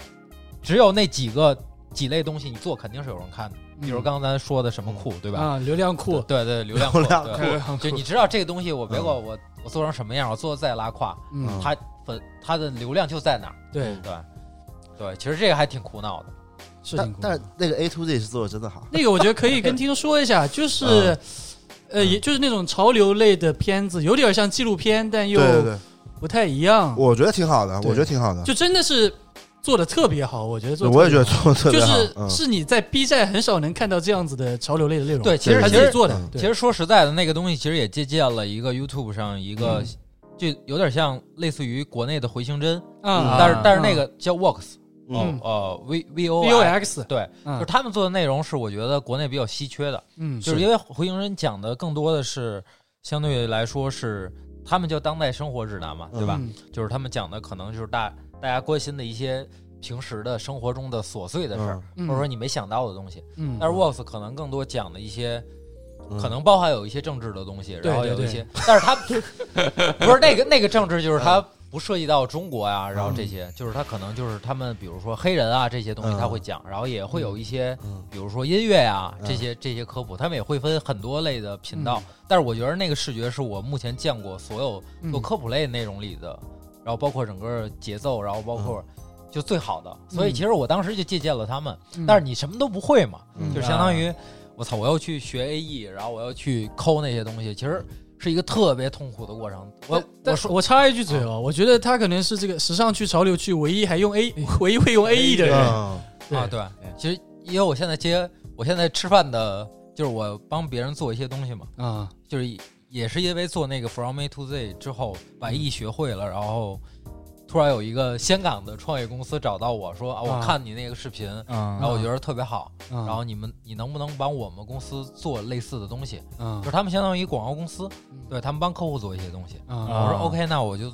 只有那几个几类东西你做肯定是有人看的，比如刚才说的什么库，对吧？啊，流量库，对对，流量库，流量对库就你知道这个东西，我别管我我做成什么样，我做的再拉胯，嗯，它粉它的流量就在哪儿。对，对对，其实这个还挺苦恼的。是挺苦恼。但那个 A to Z 是做的真的好，那个我觉得可以跟听众说一下，就是嗯，呃，也就是那种潮流类的片子，有点像纪录片，但又对对对，不太一样，我觉得挺好的，对我觉得挺好的，就真的是做的特别好，我觉得做得我也觉得做的特别好，就是嗯是你在 B 站很少能看到这样子的潮流类的内容，对，其实他其实自己做的嗯，对其实说实在的，那个东西其实也借鉴了一个 YouTube 上一个，嗯就有点像类似于国内的回形针，啊，但是但是嗯那个叫 Works，嗯哦呃 V V O V O X，对，嗯。就是他们做的内容是我觉得国内比较稀缺的，嗯，就是因为回形人讲的更多的是相对来说是他们叫当代生活指南嘛，对吧？嗯。就是他们讲的可能就是大大家关心的一些平时的生活中的琐碎的事儿，嗯。或者说你没想到的东西。嗯，但是 Works 可能更多讲的一些，嗯。可能包含有一些政治的东西，然后有一些，但是他 不是那个那个政治，就是它不涉及到中国呀，然后这些，就是他可能就是他们比如说黑人啊这些东西嗯他会讲，然后也会有一些，嗯比如说音乐呀嗯这些这些科普，他们也会分很多类的频道。但是我觉得那个视觉是我目前见过所有嗯做科普类内容里的，然后包括整个节奏，然后包括就最好的。所以其实我当时就借鉴了他们，嗯但是你什么都不会嘛，嗯就相当于我操，我要去学 AE，然后我要去抠那些东西，其实是一个特别痛苦的过程。我我说我插一句嘴哦，我觉得他可能是这个时尚去、潮流去唯一还用 A、唯一会用 A E 的人。嗯啊，对，其实因为我现在接我现在吃饭的，就是我帮别人做一些东西嘛，啊，就是也是因为做那个 From A to Z 之后，把 E 学会了，然后突然有一个香港的创业公司找到我说啊，我啊。看你那个视频，嗯。然后我觉得特别好，然然后你们你能不能帮我们公司做类似的东西？啊就是他们相当于广告公司，对他们帮客户做一些东西。啊我说啊 OK，那我就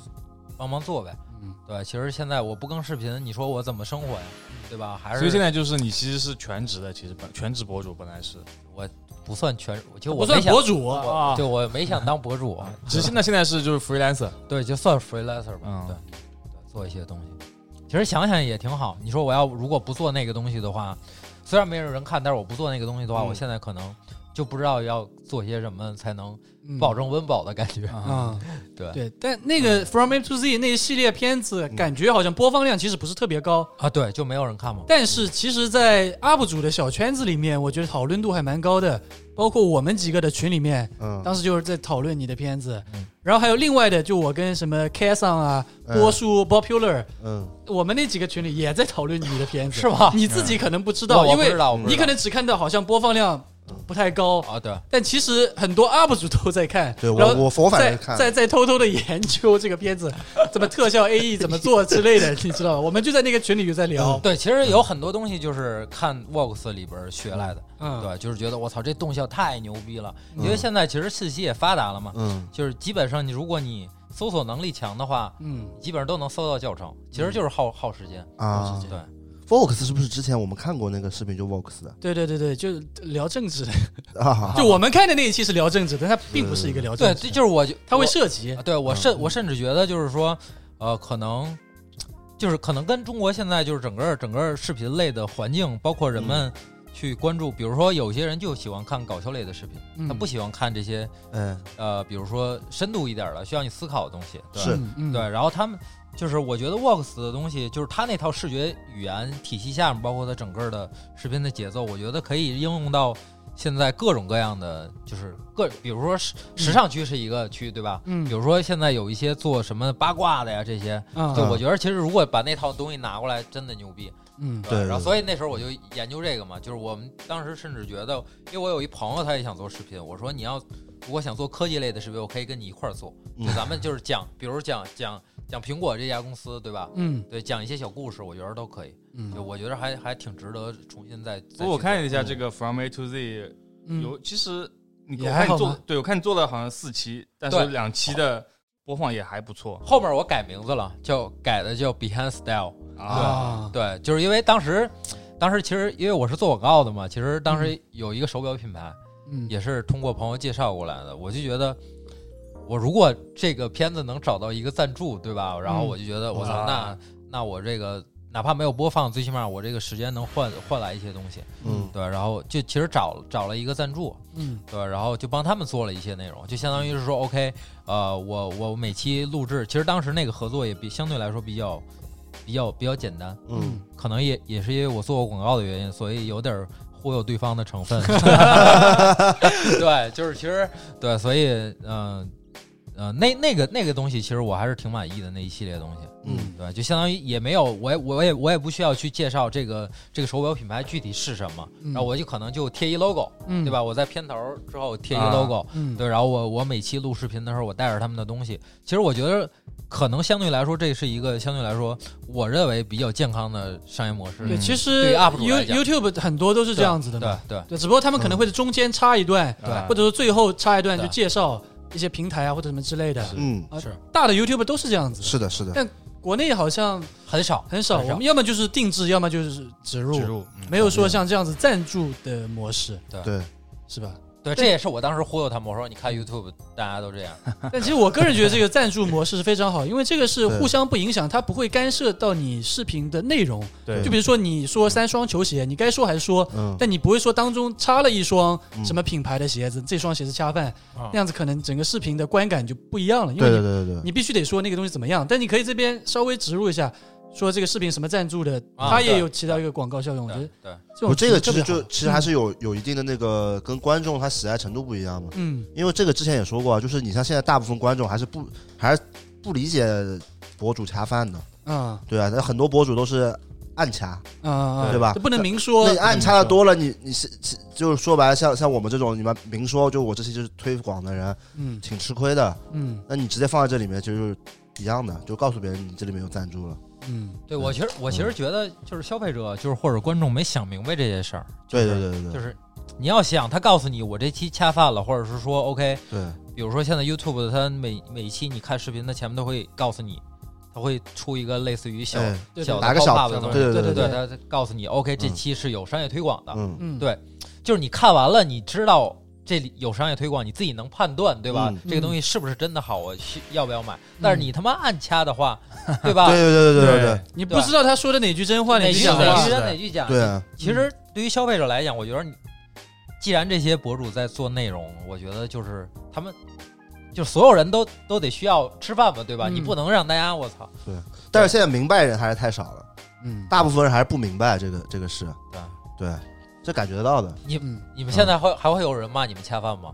帮忙做呗。嗯。对，其实现在我不更视频，你说我怎么生活呀？对吧？还是所以现在就是你其实是全职的，其实本全职博主本来是，我不算全，就不我没想算博主，啊。就我没想当博主，只是现在现在是就是 freelancer，对，就算 freelancer 吧，嗯，对做一些东西。其实想想也挺好。你说我要如果不做那个东西的话，虽然没有人看，但是我不做那个东西的话，嗯我现在可能就不知道要做些什么才能嗯。保证温饱的感觉。啊，对。对，但那个 From A to Z 那一系列片子，感觉好像播放量其实不是特别高，啊，对，就没有人看嘛。但是其实，在 UP 主的小圈子里面，我觉得讨论度还蛮高的，包括我们几个的群里面，嗯，当时就是在讨论你的片子。嗯，然后还有另外的，就我跟什么 K 桑啊、嗯。波叔、Popular，嗯。我们那几个群里也在讨论你的片子，是吧你自己可能不知我道，因为你可能只看到好像播放量不太高，啊，对，但其实很多 UP 主都在看，对我我我反看。在在偷偷的研究这个片子 怎么特效 AE 怎么做之类的，你知道吧？我们就在那个群里就在聊，对，其实有很多东西就是看 Vox 里边学来的，嗯，对，就是觉得我操，这动效太牛逼了。嗯因为现在其实信息也发达了嘛，嗯。就是基本上你如果你搜索能力强的话，嗯，基本上都能搜到教程，其实就是耗耗时间。啊。时间。对，，Vox 是不是之前我们看过那个视频就 Vox 的？对对对对，就聊政治。的，啊？就我们看的那一期是聊政治，但它并不是一个聊，政治。的，这就是我就它会涉及。啊，对我甚我甚至觉得就是说，呃，可能就是可能跟中国现在就是整个整个视频类的环境，包括人们去关注，比如说有些人就喜欢看搞笑类的视频，他嗯不喜欢看这些嗯。呃，比如说深度一点的，需要你思考的东西。对是。对，然后他们就是我觉得 Vox 的东西，就是它那套视觉语言体系下面，包括它整个的视频的节奏，我觉得可以应用到现在各种各样的，就是各比如说时时尚区是一个区，对吧？嗯比如说现在有一些做什么八卦的呀，这些，啊对，我觉得其实如果把那套东西拿过来，真的牛逼。嗯吧对对然后所以那时候我就研究这个嘛，就是我们当时甚至觉得，因为我有一朋友他也想做视频，我说你要如果想做科技类的视频，我可以跟你一块儿做。嗯就咱们就是讲，比如讲讲讲苹果这家公司，对吧？嗯对，讲一些小故事，我觉得都可以。嗯就我觉得还还挺值得重新再。不过我看了一下嗯这个 From A to Z，嗯有其实我看你做对我看你做了好像四期，但是两期的播放也还不错后面我改名字了，叫改的叫 Behind Style。啊。啊，对，就是因为当时，当时其实因为我是做广告的嘛，其实当时有一个手表品牌，嗯也是通过朋友介绍过来的。我就觉得，我如果这个片子能找到一个赞助，对吧？然后嗯我就觉得，我操，那那我这个哪怕没有播放，最起码我这个时间能换换来一些东西，嗯对。然后就其实找找了一个赞助，嗯对，然后就帮他们做了一些内容，就相当于是说，OK，呃，我我每期录制，其实当时那个合作也比相对来说比较比较比较简单，嗯，可能也也是因为我做过广告的原因，所以有点忽悠对方的成分。对，就是其实对，所以嗯呃呃，那那个那个东西，其实我还是挺满意的那一系列东西。嗯对吧，就相当于也没有，我也我也我也不需要去介绍这个这个手表品牌具体是什么，嗯然后我就可能就贴一 logo，、嗯对吧？我在片头之后贴一啊 logo，、嗯对，然后我我每期录视频的时候，我带着他们的东西。其实我觉得，可能相对来说，这是一个相对来说，我认为比较健康的商业模式。对，嗯其实 UP 主 YouTube 很多都是这样子的对嘛，对对，只不过他们可能会在中间插一段，对或者说最后插一段对就介绍一些平台啊或者什么之类的。嗯，啊是。大的 YouTube 都是这样子，是的，是的，但国内好像很少。很少，我们要么就是定制，要么就是植入，植入，嗯。没有说像这样子赞助的模式，对，是吧？对，这也是我当时忽悠他们，我说你看 YouTube，大家都这样。但其实我个人觉得这个赞助模式是非常好，因为这个是互相不影响，它不会干涉到你视频的内容。对就比如说你说三双球鞋，你该说还是说，嗯，但你不会说当中插了一双嗯什么品牌的鞋子，这双鞋子恰饭，啊那样子可能整个视频的观感就不一样了，因为你对对对对，你必须得说那个东西怎么样，但你可以这边稍微植入一下，说这个视频什么赞助的，啊它也有起到一个广告效用。我觉得对我这个其实特别好就其实还是有有一定的那个跟观众他喜爱程度不一样嘛，嗯。因为这个之前也说过啊，就是你像现在大部分观众还是不还是不理解博主恰饭的，啊。对啊，那很多博主都是暗掐，啊啊，对吧？就不能明说。那你暗掐的多了，你你是是就是说白了，像像我们这种你们明说，就我这些就是推广的人，嗯。挺吃亏的。嗯。那你直接放在这里面就是一样的，就告诉别人你这里面有赞助了。嗯。对我其实我其实觉得就是消费者就是或者观众没想明白这些事儿。对对对对对，就是你要想他告诉你我这期恰饭了，或者是说 OK，对。比如说现在 YouTube 它每每一期你看视频，它前面都会告诉你，他会出一个类似于小、哎小的打个小的东西，对对对对它告诉你 OK 这期是有商业推广的，嗯嗯。对就是你看完了，你知道这里有商业推广，你自己能判断，对吧？嗯这个东西是不是真的好，我需要不要买？但是你他妈暗掐的话，对吧？对对对对对对你不知道他说的哪句真话，哪句句假话哪句，是的真哪句假？对啊，其实对于消费者来讲，我觉得你既然这些博主在做内容，我觉得就是他们。就所有人都都得需要吃饭嘛，对吧？嗯你不能让大家我操，对但是现在明白人还是太少了，嗯大部分人还是不明白这个这个事。对对，这感觉得到的，你嗯你们现在会、还会有人骂你们恰饭吗？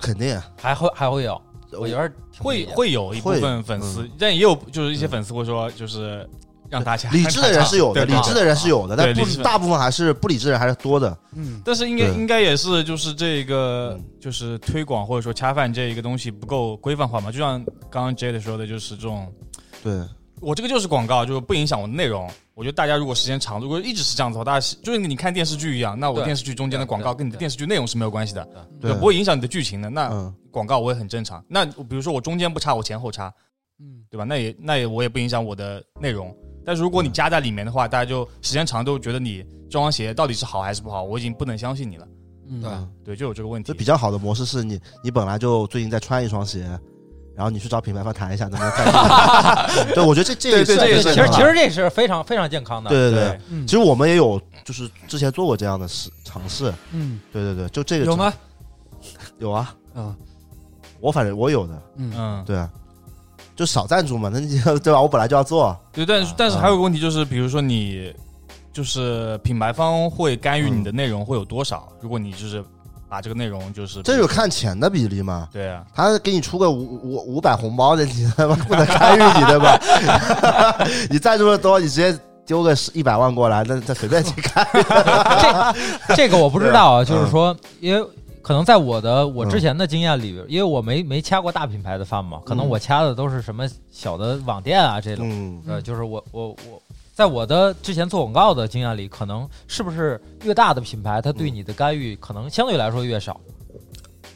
肯定啊。还会还会有，我觉得会会有一部分粉丝，但也有就是一些粉丝会说，就是让大家理智的人是有的，对理智的人是有的，但不大部分还是不理智的人还是多的。嗯但是应该应该也是就是这个嗯就是推广或者说恰饭这一个东西不够规范化嘛，就像刚刚 Jade 说的，就是这种对，我这个就是广告，就是不影响我的内容。我觉得大家如果时间长，如果一直是这样子的话，大家就是你看电视剧一样，那我电视剧中间的广告跟你的电视剧内容是没有关系的，对不会影响你的剧情的。那嗯，广告我也很正常。那比如说我中间不插，我前后插，嗯对吧？那也那也我也不影响我的内容。但是如果你加在里面的话，大家就时间长都觉得你这双鞋到底是好还是不好，我已经不能相信你了。嗯对对，就有这个问题这。比较好的模式是你你本来就最近在穿一双鞋，然后你去找品牌方谈一下能不能赞助。对，我觉得这这是对对这也是其实其实这是非常非常健康的。对对对，嗯。其实我们也有就是之前做过这样的试尝试。嗯。对对对，就这个有吗？有啊，嗯。我反正我有的，嗯。嗯，对啊，就少赞助嘛，那你对吧？我本来就要做，对，但是但是还有个问题就是，比如说你就是品牌方会干预你的内容会有多少？如果你就是把这个内容就是这有看钱的比例吗。对啊，他给你出个五五五百红包的，你他妈不能干预你对吧？你赞助的多，你直接丢个一百万过来，那那随便去看。这这个我不知道啊，嗯就是说，因为可能在我的我嗯之前的经验里边，因为我没没掐过大品牌的饭嘛，可能嗯我掐的都是什么小的网店啊这种。嗯，呃，就是我我我，在我的之前做广告的经验里，可能是不是越大的品牌，它对你的干预可能相对来说越少？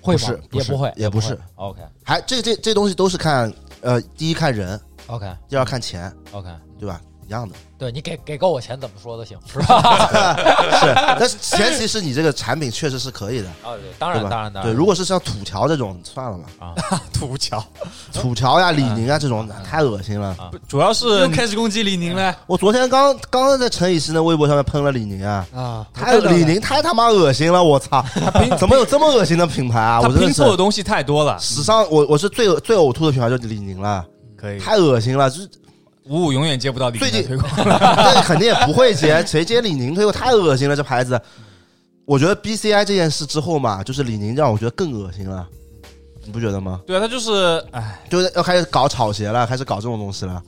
会吗不是？也，不会也不是。OK 还这这这东西都是看呃，第一看人，OK 第二看钱，OK，对吧？一样的。对你给给够我钱怎么说都行，是吧？是，但是前提是你这个产品确实是可以的，啊，对，当？然当然当然。对，如果是像土桥这种，算了吧。啊 土桥，土桥呀、李宁啊这种太恶心了。啊主要是又开始攻击李宁了我昨天刚刚刚在陈以诗的微博上面喷了李宁啊，啊！太李宁太他妈恶心了，我操！怎么有这么恶心的品牌啊？他我拼凑的东西太多了，史上我我是最最呕吐的品牌就是李宁了，可以。太恶心了，就是五五永远接不到李宁最近的推广，那肯定也不会接，谁接李宁推广？太恶心了，这牌子。我觉得 BCI 这件事之后嘛，就是李宁让我觉得更恶心了，你不觉得吗？对啊，他就是，哎，就是要开始搞炒鞋了，开始搞这种东西了。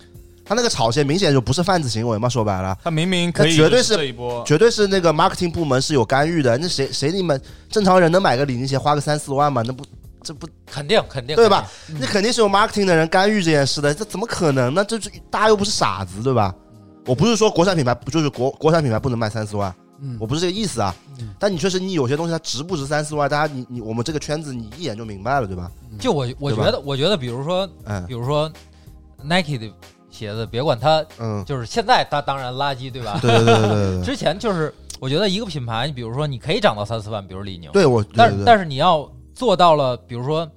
他那个炒鞋明显就不是贩子行为嘛，说白了，他明明可以，他绝对是这一波，绝对是那个 marketing 部门是有干预的。那谁谁你们正常人能买个李宁鞋花个三四万吗？那不这不肯定肯定对吧？？嗯那肯定是有 marketing 的人干预这件事的，这怎么可能呢？这这大家又不是傻子，对吧？我不是说国产品牌不就是国国产品牌不能卖三四万，嗯我不是这个意思啊。但你确实你有些东西它值不值三四万，大家你你我们这个圈子你一眼就明白了，对吧？就我我觉得我觉得，比如说嗯比如说 Nike 的鞋子，别管它嗯，就是现在它当然垃圾，对吧？对对对对 之前就是我觉得一个品牌，你比如说你可以涨到三四万，比如李宁，对我但但是你要做到了，比如说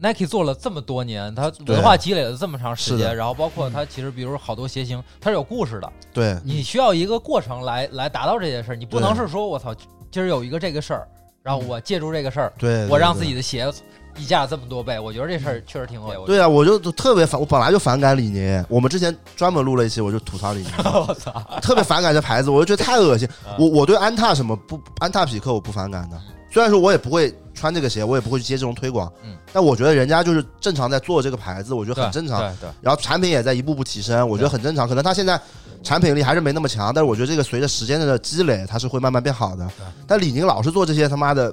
Nike 做了这么多年，它文化积累了这么长时间，然后包括它其实比如好多鞋型，它是有故事的，对。你需要一个过程来来达到这件事儿，你不能是说我操，今儿有一个这个事儿，然后我借助这个事儿，对，我让自己的鞋溢价这么多倍，我觉得这事儿确实挺恶心。对啊，我就特别反，我本来就反感李宁。我们之前专门录了一期，我就吐槽李宁，我操，特别反感这牌子，我就觉得太恶心。啊 我我对安踏什么不安踏匹克我不反感的，虽然说我也不会穿这个鞋，我也不会去接这种推广，嗯，但我觉得人家就是正常在做这个牌子，我觉得很正常。对对，然后产品也在一步步提升，我觉得很正常。可能他现在产品力还是没那么强，但是我觉得这个随着时间的积累，它是会慢慢变好的对。但李宁老是做这些他妈的，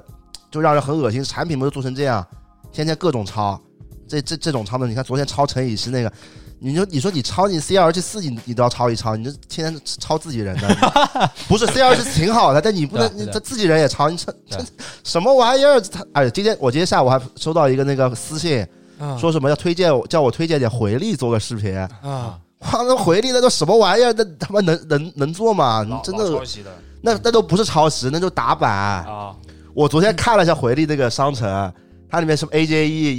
就让人很恶心。产品不是做成这样，天天各种抄，这这这种抄的，你看昨天抄陈以希那个。你说，你说你抄你 C L G 四，你你都要抄一抄，你这天天抄自己人的，不是 C L G 挺好的，但你不能，这自己人也抄，你这这什么玩意儿？他哎，今天我今天下午还收到一个那个私信，啊说什么要推荐我，叫我推荐点回力做个视频。啊，哇，那回力那都什么玩意儿？那他妈能能能做吗？你真的抄袭的那那都不是抄袭，那就打版。啊，我昨天看了一下回力那个商城，它里面什么 AJE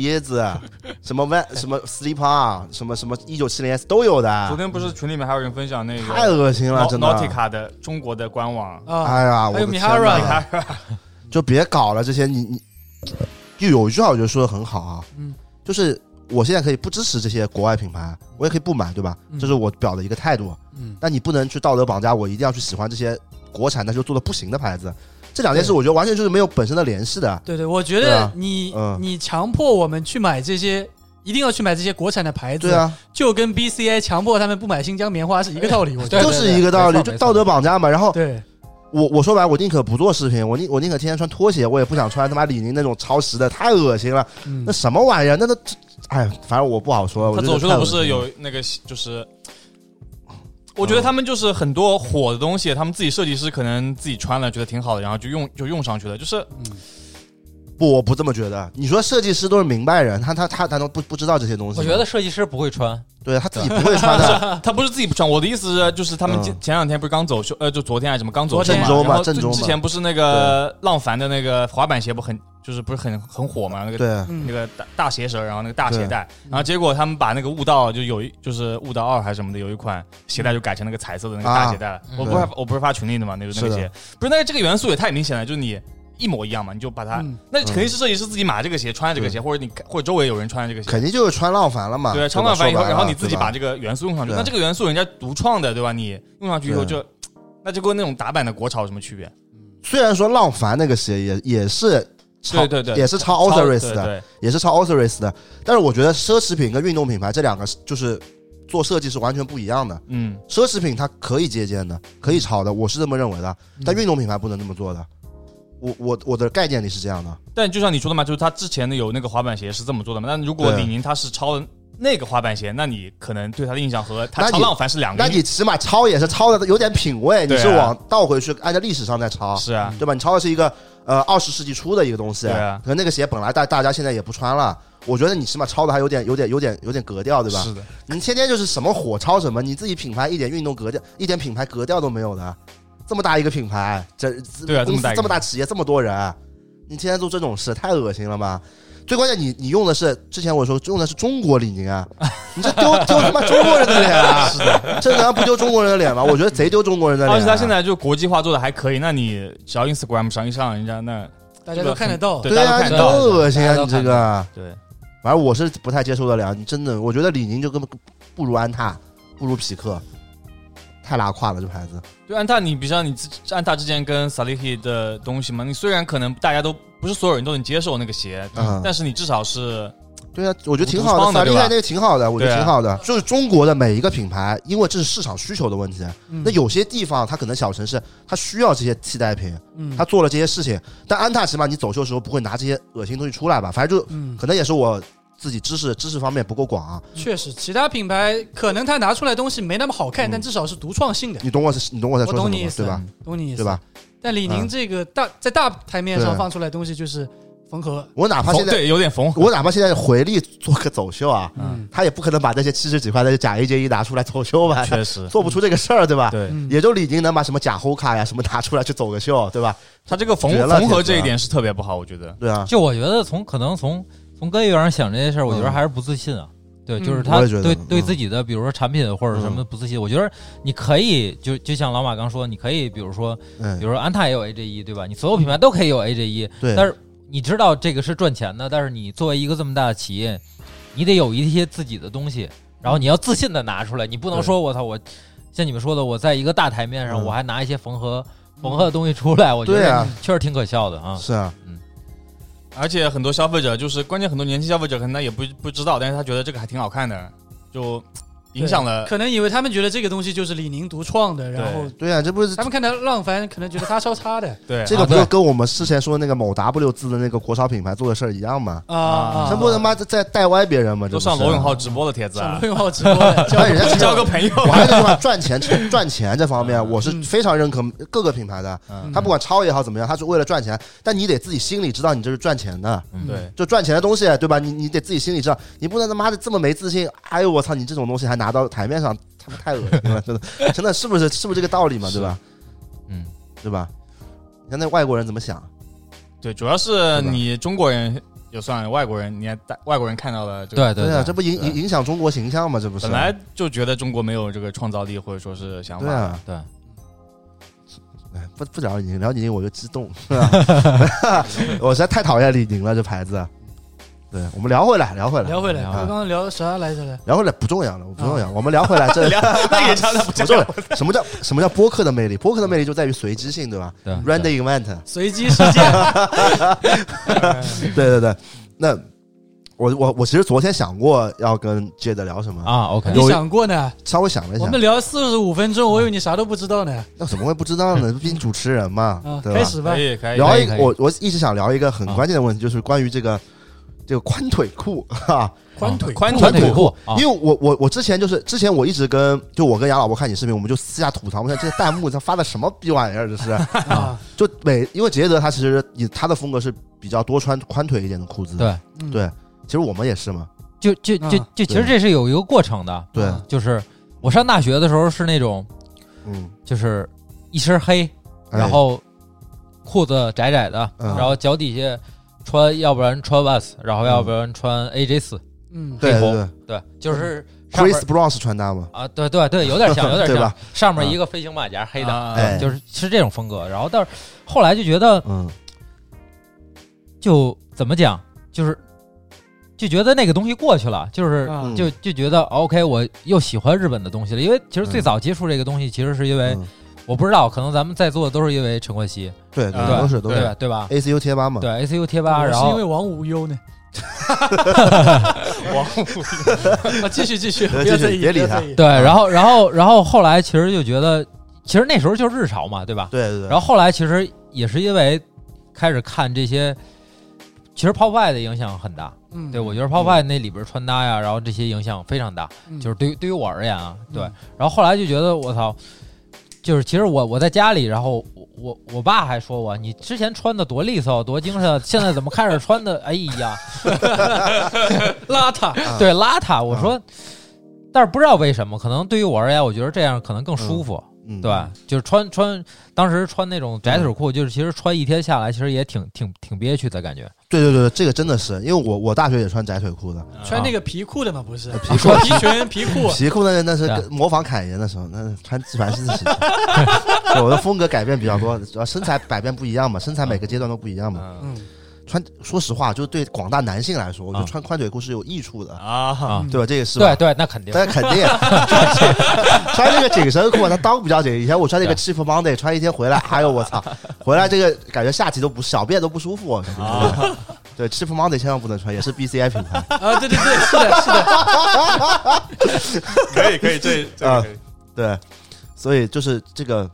椰子，什么 Van 什么 Sleep On，什么什么一九七零 S 都有的。昨，天不是群里面还有人分享那个太恶心了，真的。Nautica 的中国的官网，啊，哎呀，我还有的天 Mihara 哪。就别搞了，这些你你就有一句话我觉得说的很好啊，嗯，就是我现在可以不支持这些国外品牌，我也可以不买，对吧？嗯。这是我表的一个态度。嗯，但你不能去道德绑架我，一定要去喜欢这些国产但是又做的不行的牌子。这两件事，我觉得完全就是没有本身的联系的。对对，我觉得你嗯你强迫我们去买这些。一定要去买这些国产的牌子，对，啊，就跟 BCI 强迫他们不买新疆棉花是一个道理。我觉对得，就是一个道理，就道德绑架嘛。然后对，我我说白，了，我宁可不做视频，我宁我宁可天天穿拖鞋，我也不想穿他妈李宁那种超时的，太恶心了。嗯那，什么玩意儿？那都，哎，反正我不好说。我觉得他走出的不是有那个就是。我觉得他们就是很多火的东西，他们自己设计师可能自己穿了觉得挺好的，然后就用就用上去了。就是嗯不，我不这么觉得。你说设计师都是明白人，他他他他都不不知道这些东西吗。我觉得设计师不会穿，对他自己不会穿的。他不是自己不穿，我的意思是，就是他们前嗯前两天不是刚走秀，呃，就昨天还是什么刚走秀嘛，郑州嘛然后郑州嘛之前不是那个浪凡的那个滑板鞋不很就是不是很很火嘛，那个对，嗯。那个大大鞋舌，然后那个大鞋带，然后结果他们把那个悟道就有一就是悟道二还是什么的，有一款鞋带就改成那个彩色的那个大鞋带。了。嗯。我不是我不是发群里的嘛，那个那个鞋，不是那个这个元素也太明显了，就是你一模一样嘛，你就把它，嗯。那肯定是设计师自己买这个鞋，穿这个鞋，或者你或者周围有人穿这个鞋。肯定就是穿浪凡了嘛。对，穿浪凡以后，然后你自己把这个元素用上去，那这个元素人家独创的，对吧？你用上去以后就，那就跟那种打版的国潮有什么区别？虽然说浪凡那个鞋也也是超对对对也是超 a u t h o r i s 的，也是超 a u t h o r i s 的，但是我觉得奢侈品跟运动品牌这两个是就是做设计是完全不一样的。嗯，奢侈品它可以借鉴的，可以抄的，我是这么认为的。嗯但运动品牌不能这么做的。我我我的概念里是这样的，但就像你说的嘛，就是他之前的有那个滑板鞋是这么做的嘛。那如果李宁他是抄的那个滑板鞋，那你可能对他的印象和他那你抄浪凡是两个印。那你起码抄也是抄的有点品味，你是往倒回去按照历史上在抄，是啊，对吧？你抄的是一个呃二十世纪初的一个东西，对啊可能那个鞋本来大大家现在也不穿了。我觉得你起码抄的还有点有点有点有点格调，对吧？是的，你天天就是什么火抄什么，你自己品牌一点运动格调、一点品牌格调都没有的，这么大一个品牌，这对啊公司这么大这么大企业这么多人，你天天做这种事，太恶心了吧？最关键你你用的是之前我说用的是中国李宁啊，你这丢丢他妈中国人的脸啊！是的，这难道不丢中国人的脸吗？我觉得贼丢中国人的脸、啊。而且他现在就国际化做的还可以，那你只要 Instagram 上一上人家那大家都看得到。对对啊，你大家都看到多恶心啊！你这个，对反正我是不太接受得了。你真的，我觉得李宁就根本不如安踏，不如匹克，太拉胯了这牌子。对安踏，你比如像你之安踏之前跟 Salih 的东西嘛，你虽然可能大家都不是所有人都能接受那个鞋，嗯但是你至少是对啊，我觉得挺好的，对那个挺好的，我觉得挺好的。就是中国的每一个品牌，因为这是市场需求的问题，嗯那有些地方它可能小城市它需要这些替代品，嗯它做了这些事情，但安踏起码你走秀的时候不会拿这些恶心东西出来吧？反正就嗯，可能也是我自己知识知识方面不够广啊。确实，其他品牌可能他拿出来东西没那么好看，嗯但至少是独创性的，你懂我是，你懂我在说什么？我懂你意思对吧？懂你意思对吧？？但李宁嗯这个大在大台面上放出来东西就是缝合，我哪怕现在，对有点缝合，我哪怕现在回力做个走秀啊，嗯他也不可能把那些七十几块的假 AJ 一拿出来走秀吧？确实，做不出这个事儿，对吧？对嗯也就李宁能把什么假 h o k a 呀什么拿出来去走个秀，对吧？他这个缝缝合这一点是特别不好，我觉得。对啊，就我觉得从可能从从根源上想这些事儿，我觉得嗯还是不自信啊。对，嗯就是他对对嗯自己的，比如说产品或者什么不自信。我觉得你可以就就像老马刚说，你可以比如说，嗯比，如说安踏也有 AJ 一，对吧？你所有品牌都可以有 AJ 一，对，但是你知道这个是赚钱的，但是你作为一个这么大的企业，你得有一些自己的东西，然后你要自信的拿出来，你不能说我操我像你们说的，我在一个大台面上，嗯我还拿一些缝合缝合的东西出来，我觉得确实挺可笑的啊。是啊，而且很多消费者就是，关键很多年轻消费者可能他也不不知道，但是他觉得这个还挺好看的，就影响了。可能以为他们觉得这个东西就是李宁独创的，然后对啊，这不是他们看到浪凡可能觉得他抄他的对，这个不就跟我们之前说那个某 W 字的那个国潮品牌做的事儿一样吗？啊啊，这不他妈在带歪别人吗？这都上罗永浩直播的帖子罗，永浩直播的，那人家只交个朋友。我还是那句话，赚钱赚钱这方面，我是嗯非常认可各个品牌的。嗯他不管抄也好怎么样，他是为了赚钱，但你得自己心里知道你这是赚钱的，嗯对，就赚钱的东西，对吧？你你得自己心里知道，你不能他妈的这么没自信。哎呦我操，你这种东西还拿到台面上，他们太恶心了，真的，真的是不是是不是这个道理嘛？对吧？嗯，对吧？你看那外国人怎么想？对，主要是你中国人也算外国人，你还带外国人看到了这个，对对对啊，这不影影影响中国形象吗？这不是本来就觉得中国没有这个创造力或者说是想法。对啊，对，哎不不聊李宁，聊李宁我就激动，是吧？我实在太讨厌李宁了，这牌子。对，我们聊回来，聊回来，聊回来，聊我刚刚聊啥来着来？聊回来不重要了，不重要。我们聊回来，这那也差的不不重要。什么叫什么叫播客的魅力？播客的魅力就在于随机性，对吧对？Random event，随机事件，对对对。那我我我其实昨天想过要跟接着聊什么，啊，OK，你想过呢？稍微想了一下我，们聊四十五分钟，我以为你啥都不知道呢。那怎么会不知道呢？毕竟主持人嘛啊，，对吧开？始吧可。以可以。聊一我我一直想聊一个很啊关键的问题，就是关于这个这个宽腿裤 哈。宽腿，宽宽腿腿裤啊因为我我我之前就是之前我一直跟就我跟杨老伯看你视频，我们就私下吐槽，我想这些弹幕他发的什么逼玩意儿，这是 啊，就每因为杰德他其实以他的风格是比较多穿宽腿一点的裤子，对，嗯。对，其实我们也是嘛，就就就啊就其实这是有一个过程的，对，啊就是我上大学的时候是那种嗯，就是一身黑，哎。然后裤子窄窄的，嗯。然后脚底下穿，要不然穿 Vans，然后要不然穿 AJ 四，嗯，对对对。对，就是，Chris Brown 是穿搭嘛，啊，对对对，有点像，有点 像吧，上面一个飞行马甲黑的，啊。哎。就是是这种风格。然后但是后来就觉得，嗯。就怎么讲，就是就觉得那个东西过去了，就是啊嗯就就觉得 OK，我又喜欢日本的东西了。因为其实最嗯早接触这个东西，其实是因为嗯我不知道，可能咱们在座的都是因为陈冠希，对都是都是对吧？对吧？ACU 贴吧嘛，对 ACU 贴吧，然后是因为王无忧呢。王啊，继 续继续，继续别在意，别理他对，然后然后然后后来其实就觉得，其实那时候就是日潮嘛，对吧？对对对，然后后来其实也是因为开始看这些，其实 Pop 的影响很大。嗯，对我觉得 Pop 那里边穿搭呀，然后这些影响非常大。嗯就是对于对于我而言啊，对。嗯然后后来就觉得我操，就是其实我我在家里，然后我我我爸还说我，你之前穿的多利索多精神，现在怎么开始穿的？哎呀，邋遢，啊对邋遢。我说，但是不知道为什么，可能对于我而言，我觉得这样可能更舒服。嗯，对，就是穿穿，当时穿那种窄腿裤，就是其实穿一天下来，其实也挺挺挺憋屈的感觉。对对对，这个真的是，因为我我大学也穿窄腿裤的，穿那个皮裤的嘛，不是 皮裤、皮裙、皮裤，皮裤那那是模仿侃爷那时候，那是穿自己的。对我的风格改变比较多，主要身材改变不一样嘛，身材每个阶段都不一样嘛。嗯嗯，穿，说实话，就是对广大男性来说，我觉得啊穿宽腿裤是有益处的，啊，啊对吧？这个是对？对，那肯定。那肯定 穿这个紧身裤，它裆比较紧。以前我穿那个 Chief Monday，穿一天回来，哎呦我操，回来这个感觉下体都不小便都不舒服。啊对 Chief Monday 千万不能穿，也是 BCI 品牌。啊，对对对，是的，是的，可以可以，这这个可以。对，所以就是这个，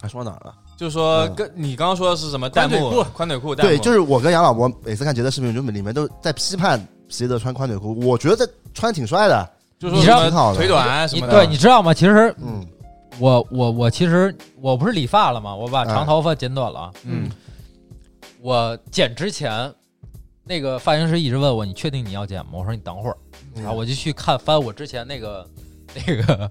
还说到哪儿了？就是说，嗯跟你刚刚说的是什么弹幕宽腿裤、宽腿裤、弹幕对，就是我跟杨老伯每次看杰德视频，就里面都在批判杰德穿宽腿裤，我觉得穿挺帅的。就是你知道说腿短啊什么的。对，你知道吗？其实嗯我我我其实我不是理发了吗？我把长头发剪短了。嗯，我剪之前，那个发型师一直问我：“你确定你要剪吗？”我说：“你等会儿。”嗯然后我就去看翻我之前那个 那个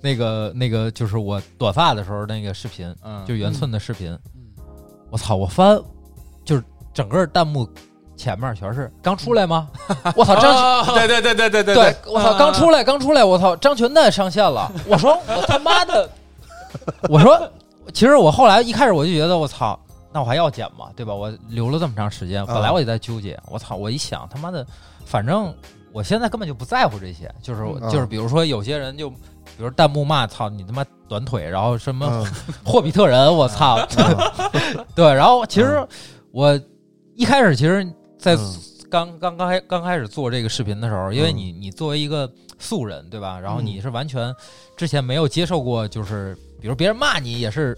那个那个，就是我短发的时候那个视频，嗯，就是圆寸的视频。嗯我操！我翻就是整个弹幕前面全是刚出来吗？我操！张啊对对对对对对对，我操，啊刚出来，刚出来，我操，张全蛋上线了。我说我他妈的，我说，其实我后来一开始我就觉得我操，那我还要剪吗？对吧？我留了这么长时间，本来我也在纠结。我操，我一想他妈的，反正我现在根本就不在乎这些，就是嗯就是比如说有些人就。比如弹幕骂操你他妈短腿，然后什么嗯霍比特人，我操！对，然后其实我一开始其实，在嗯刚刚刚开刚开始做这个视频的时候，因为你你作为一个素人，对吧？然后你是完全之前没有接受过，就是比如别人骂你也是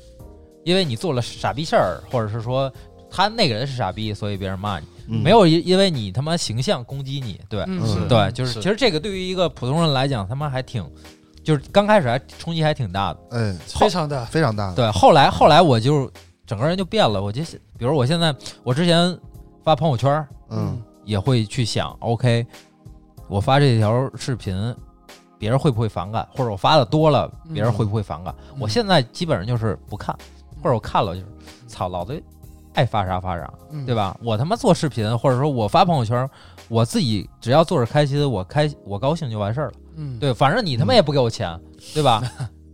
因为你做了傻逼事儿，或者是说他那个人是傻逼，所以别人骂你，嗯。没有因因为你他妈形象攻击你，对。对，就是是其实这个对于一个普通人来讲，他妈还挺，就是刚开始还冲击还挺大的。哎，非常大，非常大。对，后来后来我就整个人就变了，我就比如我现在我之前发朋友圈，嗯。也会去想，OK，我发这条视频，别人会不会反感？或者我发的多了，别人会不会反感？嗯。我现在基本上就是不看，或者我看了就是，操，老子爱发啥发啥，嗯对？吧？我他妈做视频，或者说我发朋友圈，我自己只要做着开心，我开我高兴就完事儿了。嗯，对，反正你他妈也不给我钱，对吧？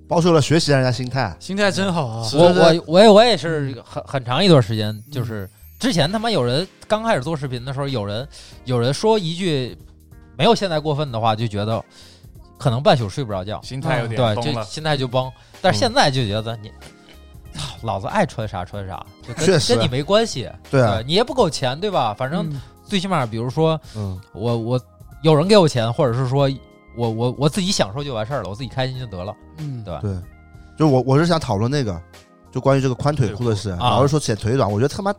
包受了学习人家心态。心态真好啊，我我我也我也是很很长一段时间，就是之前他妈有人刚开始做视频的时候，有人有人说一句没有现在过分的话，就觉得可能半宿睡不着觉，心态有点对，崩对。就心态就崩。但是现在就觉得你，操，老子爱穿啥穿啥，就跟确实跟你没关系，对啊，你也不给我钱，对吧？反正嗯最起码，比如说嗯我我有人给我钱，或者是说我我我自己享受就完事儿了，我自己开心就得了，嗯，对吧？对，就我我是想讨论那个，就关于这个宽腿裤的事，啊老是说显腿短，我觉得他妈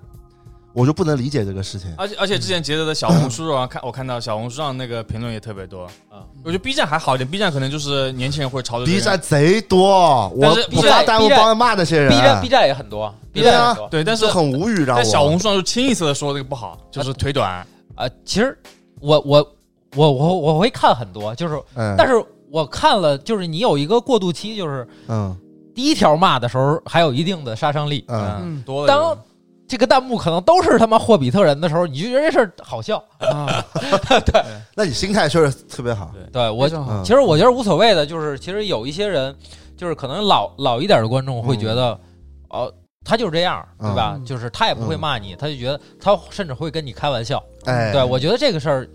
我就不能理解这个事情。而且而且之前杰德的小红书上看，我看到小红书上那个评论也特别多。啊。我觉得 B 站还好一点，B 站可能就是年轻人会朝着 B 站贼多，我但是我 B 站发弹幕 B 站帮他骂那些人。B 站 B 站也很多，B 对啊。站也很多。对，但是很无语，让我。在小红书上就清一色的说这个不好，就是腿短。啊，其实我我我我我会看很多，就是，嗯，但是我看了，就是你有一个过渡期，就是嗯。第一条骂的时候还有一定的杀伤力，嗯。嗯。多了当这个弹幕可能都是他妈霍比特人的时候，你就觉得这事儿好笑。啊，对那你心态确实特别好。对我其实我觉得无所谓的，就是其实有一些人，就是可能老老一点的观众会觉得，哦。他就是这样，对吧？嗯就是他也不会骂你，他就觉得他甚至会跟你开玩笑。哎，对，我觉得这个事儿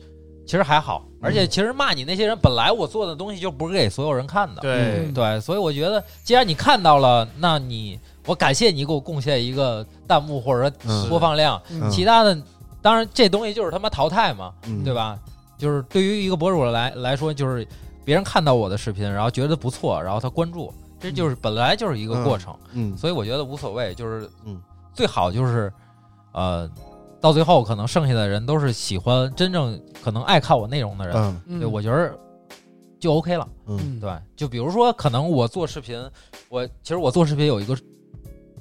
其实还好，而且其实骂你那些人，本来我做的东西就不是给所有人看的。对嗯对，所以我觉得，既然你看到了，那你我感谢你给我贡献一个弹幕或者说嗯。播放量，嗯。其他的当然这东西就是他妈淘汰嘛，嗯。对吧？就是对于一个博主来来说，就是别人看到我的视频，然后觉得不错，然后他关注，这就是本来就是一个过程，嗯。所以我觉得无所谓，就是嗯。最好就是呃，到最后可能剩下的人都是喜欢真正可能爱看我内容的人，对我觉得就 OK 了。嗯嗯。对，就比如说，可能我做视频，我其实我做视频有一个，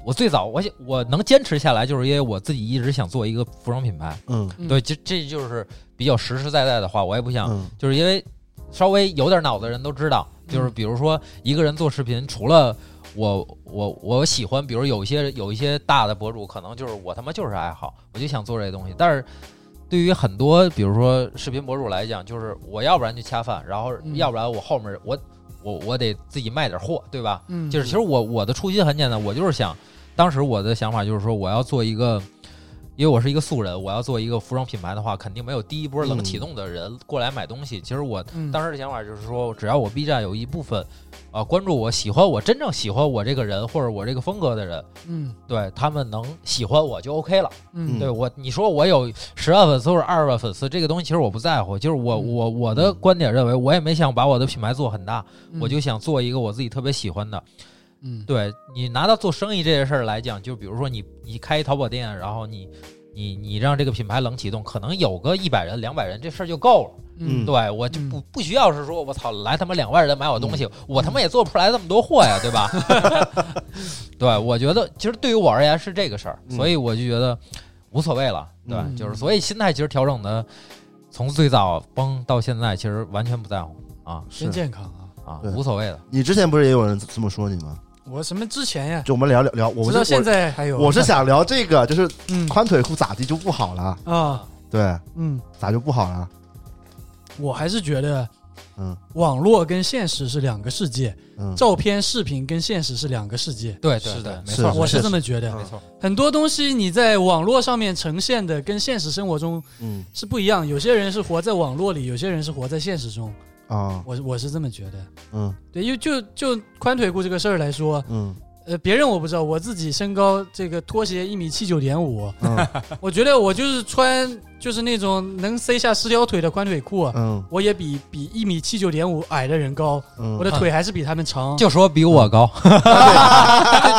我最早我想我能坚持下来，就是因为我自己一直想做一个服装品牌。嗯。嗯。对，这这就是比较实实在在的话，我也不想，嗯。就是因为稍微有点脑子的人都知道，就是嗯比如说一个人做视频，除了我我我喜欢，比如有一些有一些大的博主，可能就是我他妈就是爱好，我就想做这些东西，但是。对于很多，比如说视频博主来讲，就是我要不然就恰饭，然后嗯。要不然我后面我我我得自己卖点货，对吧？嗯就是其实我我的初心很简单，我就是想，当时我的想法就是说，我要做一个，因为我是一个素人，我要做一个服装品牌的话，肯定没有第一波冷启动的人过来买东西。其实我嗯当时的想法就是说，只要我 B 站有一部分，啊、关注我、喜欢我、真正喜欢我这个人或者我这个风格的人，嗯对他们能喜欢我就 OK 了。嗯对我，你说我有十万粉丝或者二十万粉丝，这个东西其实我不在乎，就是我嗯我我的观点认为，我也没想把我的品牌做很大，嗯我就想做一个我自己特别喜欢的。嗯对你拿到做生意这件事儿来讲，就比如说你你开一淘宝店，然后你你你让这个品牌冷启动，可能有个一百人、两百人，这事儿就够了。嗯对我就不不需要是说我操来他妈两万人买我东嗯西，我他妈也做不出来这么多货呀，对吧？对，我觉得其实对于我而言是这个事儿，嗯所以我就觉得无所谓了。对，嗯就是所以心态其实调整的从最早崩到现在，其实完全不在乎啊真健康啊！啊，无所谓的。你之前不是也有人这么说你吗？我什么之前呀，就我们聊聊聊，我们是直到现在还有。我我是想聊这个，就是嗯宽腿裤咋地就不好了？啊对，嗯，咋就不好了？我还是觉得嗯网络跟现实是两个世界，嗯，照片、视频跟现实是两个世界。对对对是的，没错，我是这么觉得。没错。很多东西你在网络上面呈现的，跟现实生活中嗯是不一样。有些人是活在网络里，有些人是活在现实中。啊。我我是这么觉得。嗯。对，因为就就宽腿裤这个事儿来说，嗯。呃，别人我不知道，我自己身高这个拖鞋一米七九点五，嗯。我觉得我就是穿就是那种能塞下十条腿的宽腿裤，嗯。我也比比一米七九点五矮的人高，嗯，我的腿还是比他们长。就说比我高，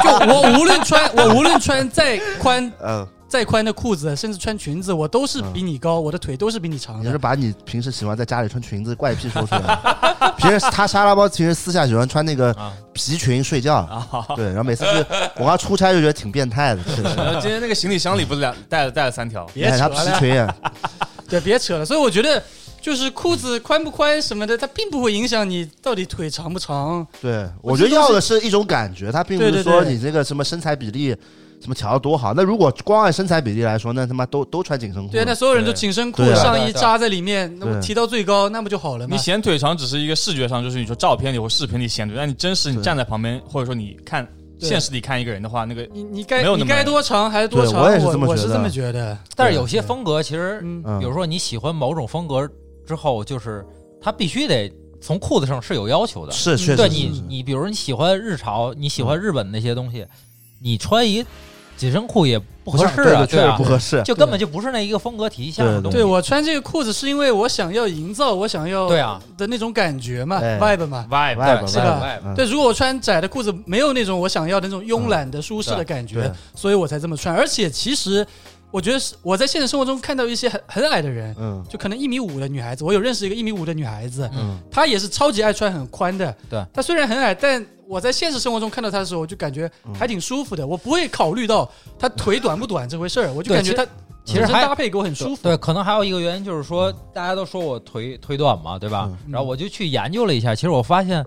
就我无论穿我无论穿再宽嗯，再宽的裤子，甚至穿裙子，我都是比你高，我的腿都是比你长的。你是把你平时喜欢在家里穿裙子怪癖说出来了。平时他沙拉包其实私下喜欢穿那个啊皮裙睡觉，啊！对，然后每次去我刚出差就觉得挺变态的，确实。然后今天那个行李箱里不是两带了带了三条，别扯了，皮裙啊，对，别扯了。所以我觉得，就是裤子宽不宽什么的，它并不会影响你到底腿长不长。对我觉得要的是一种感觉，它并不是对对对说你这个什么身材比例什么调的多好。那如果光按身材比例来说，那他妈都都穿紧身裤。对，那所有人都紧身裤对啊上衣扎在里面，那对我提到最高，那不就好了吗你？显腿长只是一个视觉上，就是你说照片里或视频里显腿，但你真实你对站在旁边，或者说你看对现实里看一个人的话，那个你你该没有那么你该多长还是多长？对我也是这么觉得我是这么觉得。但是有些风格其实，嗯嗯比如说你喜欢某种风格之后，就是它必须得从裤子上是有要求的。是确实是对你，你比如你喜欢日潮，你喜欢日本那些东西，你穿一紧身裤也不合适啊，对确实啊不，合适。就根本就不是那一个风格体系下的对东西。对我穿这个裤子是因为我想要营造我想要对啊的那种感觉嘛哎，vibe 嘛。vibe 是吧对，如果我穿窄的裤子，没有那种我想要的那种慵懒的、舒适的感觉对，所以我才这么穿。而且其实，我觉得是我在现实生活中看到一些很很矮的人，嗯就可能一米五的女孩子，我有认识一个一米五的女孩子，嗯她也是超级爱穿很宽的。对，她虽然很矮，但我在现实生活中看到她的时候，我就感觉嗯还挺舒服的。我不会考虑到她腿短不短这回事儿，我就感觉她其实还搭配给我很舒服。对，可能还有一个原因就是说，大家都说我腿腿短嘛，对吧？嗯然后我就去研究了一下，其实我发现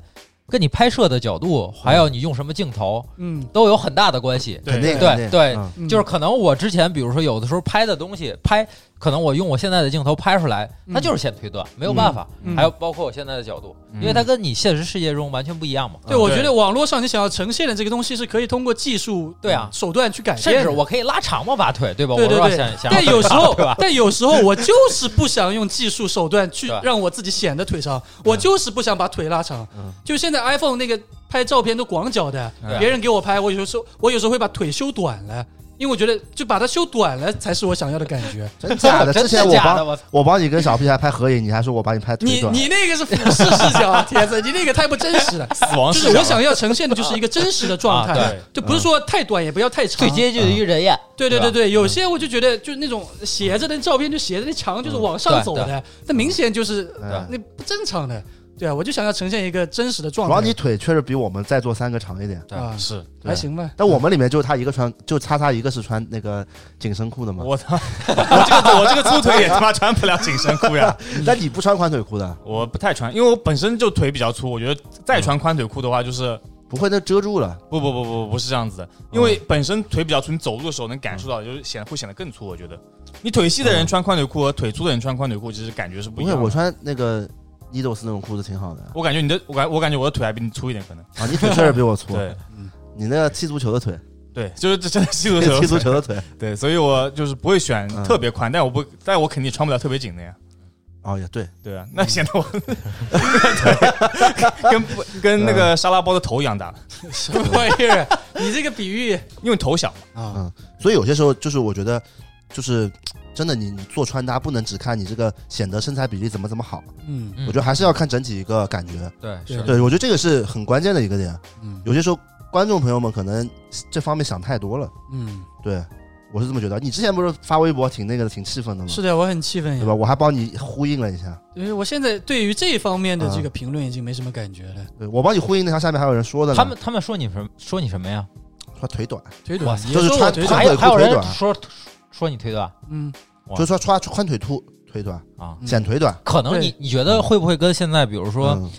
跟你拍摄的角度，还有你用什么镜头，嗯，都有很大的关系。肯定对肯定。对就是可能我之前，比如说有的时候拍的东西，拍可能我用我现在的镜头拍出来，嗯。它就是显腿短，没有办法。嗯。还有包括我现在的角度，嗯。因为它跟你现实世界中完全不一样嘛。对，我觉得网络上你想要呈现的这个东西是可以通过技术对啊。手段去改变甚，至我可以拉长我把腿，对吧？对对对我是吧？想想但有时候 但有时候我就是不想用技术手段去 让我自己显得腿长，我就是不想把腿拉长。嗯。就现在 iPhone 那个拍照片都广角的对，别人给我拍，我有时候我有时候会把腿修短了，因因为我觉得就把它修短了才是我想要的感觉。真假的？之前我？帮我！我帮你跟小屁孩拍合影，你还说我把你拍腿你短。你那个是俯视视角，铁子，你那个太不真实了。死亡就是我想要呈现的就是一个真实的状态，啊对就不是说太短也不要太长最。接近于人眼，对吧对对对对，有些我就觉得就是那种斜着的照片，就斜着那墙就是往上走的，那明显就是哎那不正常的。对啊，我就想要呈现一个真实的状态。主要你腿确实比我们在座三个长一点，对啊，是对还行吧。但我们里面就他一个穿，就叉叉一个是穿那个紧身裤的嘛。我操！我这个我这个粗腿也他妈穿不了紧身裤呀！但你不穿宽腿裤的，我不太穿，因为我本身就腿比较粗，我觉得再穿宽腿裤的话，就是不会那遮住了。不不不不不是这样子的，因为本身腿比较粗，你走路的时候能感受到，就是显得会显得更粗。我觉得，你腿细的人穿宽腿裤和腿粗的人穿宽腿裤，其实感觉是不不会，一样的。我穿那个 Needles 那种裤子挺好的我感觉你的，我感我感觉我的腿还比你粗一点，可能。啊。你腿确实比我粗，对你那个踢足球的腿，对，就是这真的踢足球，踢足球的腿。对，所以我就是不会选嗯特别宽，但我不，但我肯定穿不了特别紧的呀。哦，也对，对啊，那显得我对跟不跟那个沙拉包的头一样大，什么玩意儿？你这个比喻因为头小嘛。啊，嗯，所以有些时候就是我觉得，就是真的你你做穿搭不能只看你这个显得身材比例怎么怎么好，嗯嗯我觉得还是要看整体一个感觉。对对是对，我觉得这个是很关键的一个点。嗯有些时候观众朋友们可能这方面想太多了，嗯，对我是这么觉得。你之前不是发微博挺那个的，挺气愤的吗？是的，我很气愤呀对吧？。我还帮你呼应了一下，因为我现在对于这方面的这个评论已经没什么感觉了。对我帮你呼应那条，下面还有人说的呢，他们他们说你什么？说你什么呀？说腿短，腿短，就是穿腿短裤还有还有人腿短说说你腿短嗯，就是说穿宽腿兔腿短，啊？嗯显腿短。可能你你觉得会不会跟现在，比如说，嗯。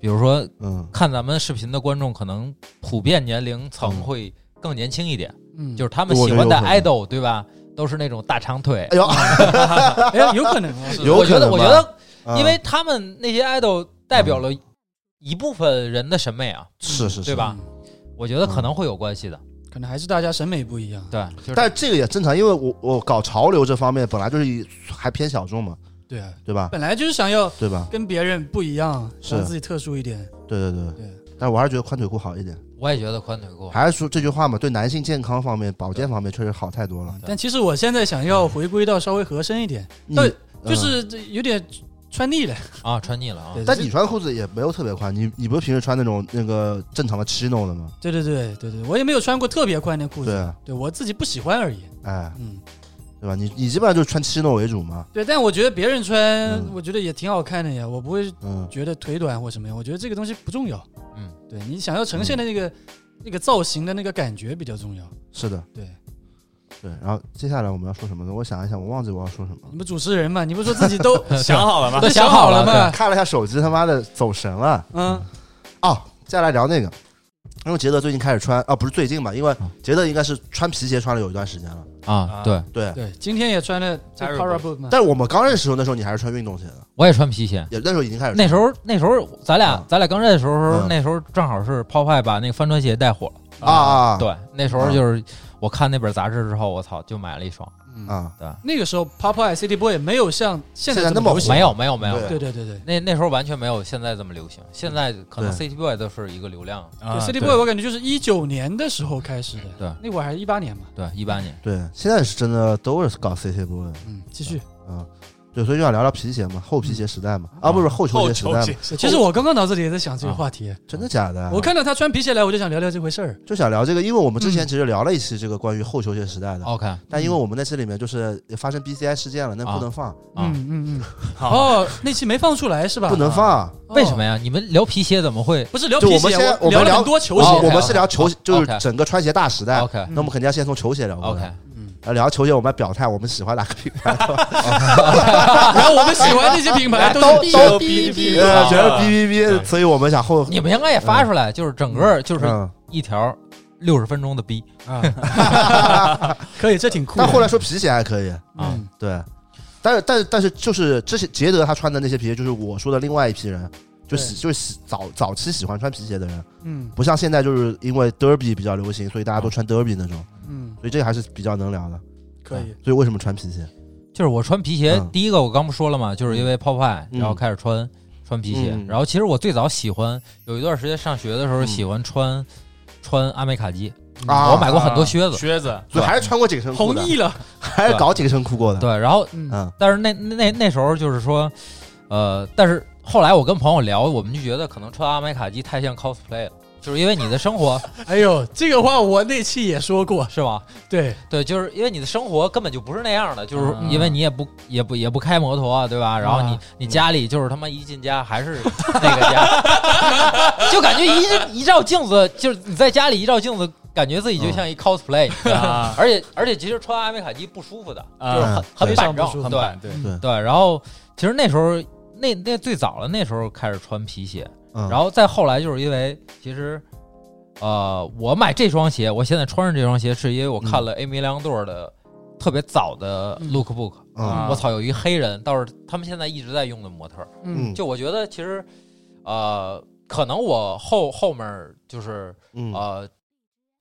比如说嗯，看咱们视频的观众，可能普遍年龄层嗯会更年轻一点，嗯，就是他们喜欢的觉得有可 idol，对吧？都是那种大长腿。哎。呦，哎，有可能啊。有 我觉得，能我觉得，嗯。因为他们那些 idol 代表了一部分人的审美啊，是是是。对吧？嗯。我觉得可能会有关系的。可能还是大家审美不一样。对，就是但这个也正常，因为我我搞潮流这方面本来就是以还偏小众嘛，对啊，对吧？本来就是想要对吧？跟别人不一样，是让自己特殊一点。对对对。对，但我还是觉得宽腿裤好一点。我也觉得宽腿裤。还是说这句话嘛，对男性健康方面、保健方面确实好太多了。但其实我现在想要回归到稍微合身一点，你对嗯就是这有点穿腻了。啊，穿腻了啊，但你穿裤子也没有特别宽，你你不是平时穿那种那个正常的 chino 的吗？对对对对对，我也没有穿过特别宽的裤子，对啊，对我自己不喜欢而已。哎，嗯，对吧？你你基本上就是穿 chino 为主嘛。对，但我觉得别人穿嗯，我觉得也挺好看的呀。我不会嗯，觉得腿短或什么样，我觉得这个东西不重要。嗯，对你想要呈现的那个那个造型的那个感觉比较重要。是的，对，对。然后接下来我们要说什么呢？我想一想，我忘记我要说什么了。你们主持人嘛，你不是说自己都 想好了吗？都想想好了了嘛？看了一下手机，他妈的走神了。嗯哦，接下来聊那个，因为杰德最近开始穿啊，不是最近吧？因为杰德应该是穿皮鞋穿了有一段时间了。啊，对，对，对，今天也穿了这 Terrible Para Boot 嘛。但是我们刚认识的时候，那时候你还是穿运动鞋的，我也穿皮鞋。也那时候已经开始那时候那时候咱俩啊咱俩刚认识的时候，嗯那时候正好是泡派把那个帆船鞋带火了。啊啊对，那时候就是我看那本杂志之后，我操，就买了一双。嗯对，那个时候 Popeye City Boy 没有像现现在那么这么流行没有没有没有，对对对对对。那那时候完全没有现在这么流行。现在可能 City Boy 都是一个流量。啊对 City Boy 我感觉就是一九年的时候开始的，对那会儿还是一八年嘛。对，一八年。对，现在是真的都是搞 City Boy，，嗯，继续。啊，对，所以就想聊聊皮鞋嘛，后皮鞋时代嘛，啊，不是后球鞋时代嘛，其实我刚刚脑子里也在想这个话题，真的假的？我看到他穿皮鞋来，我就想聊聊这回事儿。就想聊这个，因为我们之前嗯其实聊了一期这个关于后球鞋时代的，OK 但因为我们那期里面就是发生 BCI 事件了，那不能放，啊，嗯嗯嗯。好，哦，那期没放出来是吧？不能放。哦为什么？呀？你们聊皮鞋怎么会不是聊皮鞋，我们先我们聊多球啊，鞋。我们是聊球，就是整个穿鞋大时代。OK 那我们肯定要先从球鞋聊过 OK？来。嗯，呃聊球鞋，我们要表态，我们喜欢哪个品牌？然后我们喜欢那些品牌都是都哔哔哔哔呃，啊觉得哔哔哔，所以我们想后你们应该也发出来，就是整个就是嗯，一条六十分钟的逼。啊，可以，这挺酷。但后来说皮鞋还可以，嗯对，但是但是但是就是之前杰德他穿的那些皮鞋，就是我说的另外一批人，就喜就是喜早早期喜欢穿皮鞋的人，嗯。不像现在就是因为 derby 比较流行，所以大家都穿 derby 那种，嗯，所以这个还是比较能聊的。可以。所以为什么穿皮鞋？就是我穿皮鞋，嗯。第一个我刚不说了嘛，就是因为泡派，嗯。然后开始穿穿皮鞋。嗯。然后其实我最早喜欢，有一段时间上学的时候嗯。喜欢穿穿阿美卡基，啊。我买过很多靴子，靴子，所以还是穿过紧身裤的，同意了，还是搞紧身裤过的。对，然后嗯。嗯但是那那那时候就是说，呃，但是后来我跟朋友聊，我们就觉得可能穿阿美卡基太像 cosplay 了，就是因为你的生活 哎呦，这个话我那期也说过，是吧？对，对，就是因为你的生活根本就不是那样的，就是嗯。因为你也不也不也不开摩托啊，对吧？然后你啊你家里就是他妈一进家还是 那个家，就感觉一一照镜子，就是你在家里一照镜子，感觉自己就像一 cosplay，啊。而且而且其实穿阿美卡基不舒服的，啊。就是很很板正非常不舒，服对。很板，对，嗯对。然后其实那时候那那最早了，那时候开始穿皮鞋，嗯，然后再后来就是因为其实。呃，我买这双鞋，我现在穿上这双鞋，是因为我看了 Amy 梁垛的特别早的嗯。lookbook，、嗯我操，有一黑人，倒是他们现在一直在用的模特儿。嗯。就我觉得其实，呃，可能我后后面就是嗯。呃，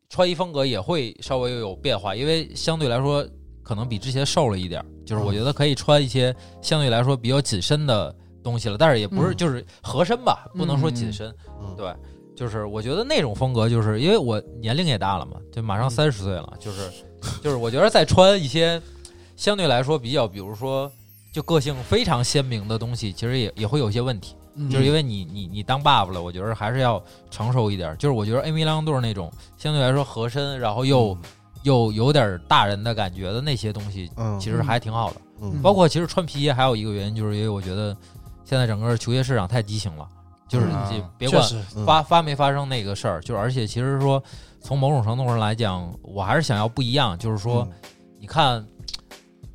穿衣风格也会稍微有变化，因为相对来说可能比之前瘦了一点儿，就是我觉得可以穿一些相对来说比较紧身的东西了，但是也不是嗯就是合身吧，不能说紧身，嗯对。就是我觉得那种风格，就是因为我年龄也大了嘛，就马上嗯三十岁了，就是就是我觉得再穿一些相对来说比较，比如说就个性非常鲜明的东西，其实也也会有些问题。嗯就是因为你你你当爸爸了，我觉得还是要成熟一点。就是我觉得 Amy 梁垛那种相对来说合身，然后又、又有点大人的感觉的那些东西，嗯其实还挺好的。嗯包括其实穿皮鞋还有一个原因，就是因为我觉得现在整个球鞋市场太畸形了，就是嗯你别管发发没发生那个事儿，就是而且其实说从某种程度上来讲，我还是想要不一样，就是说。你看，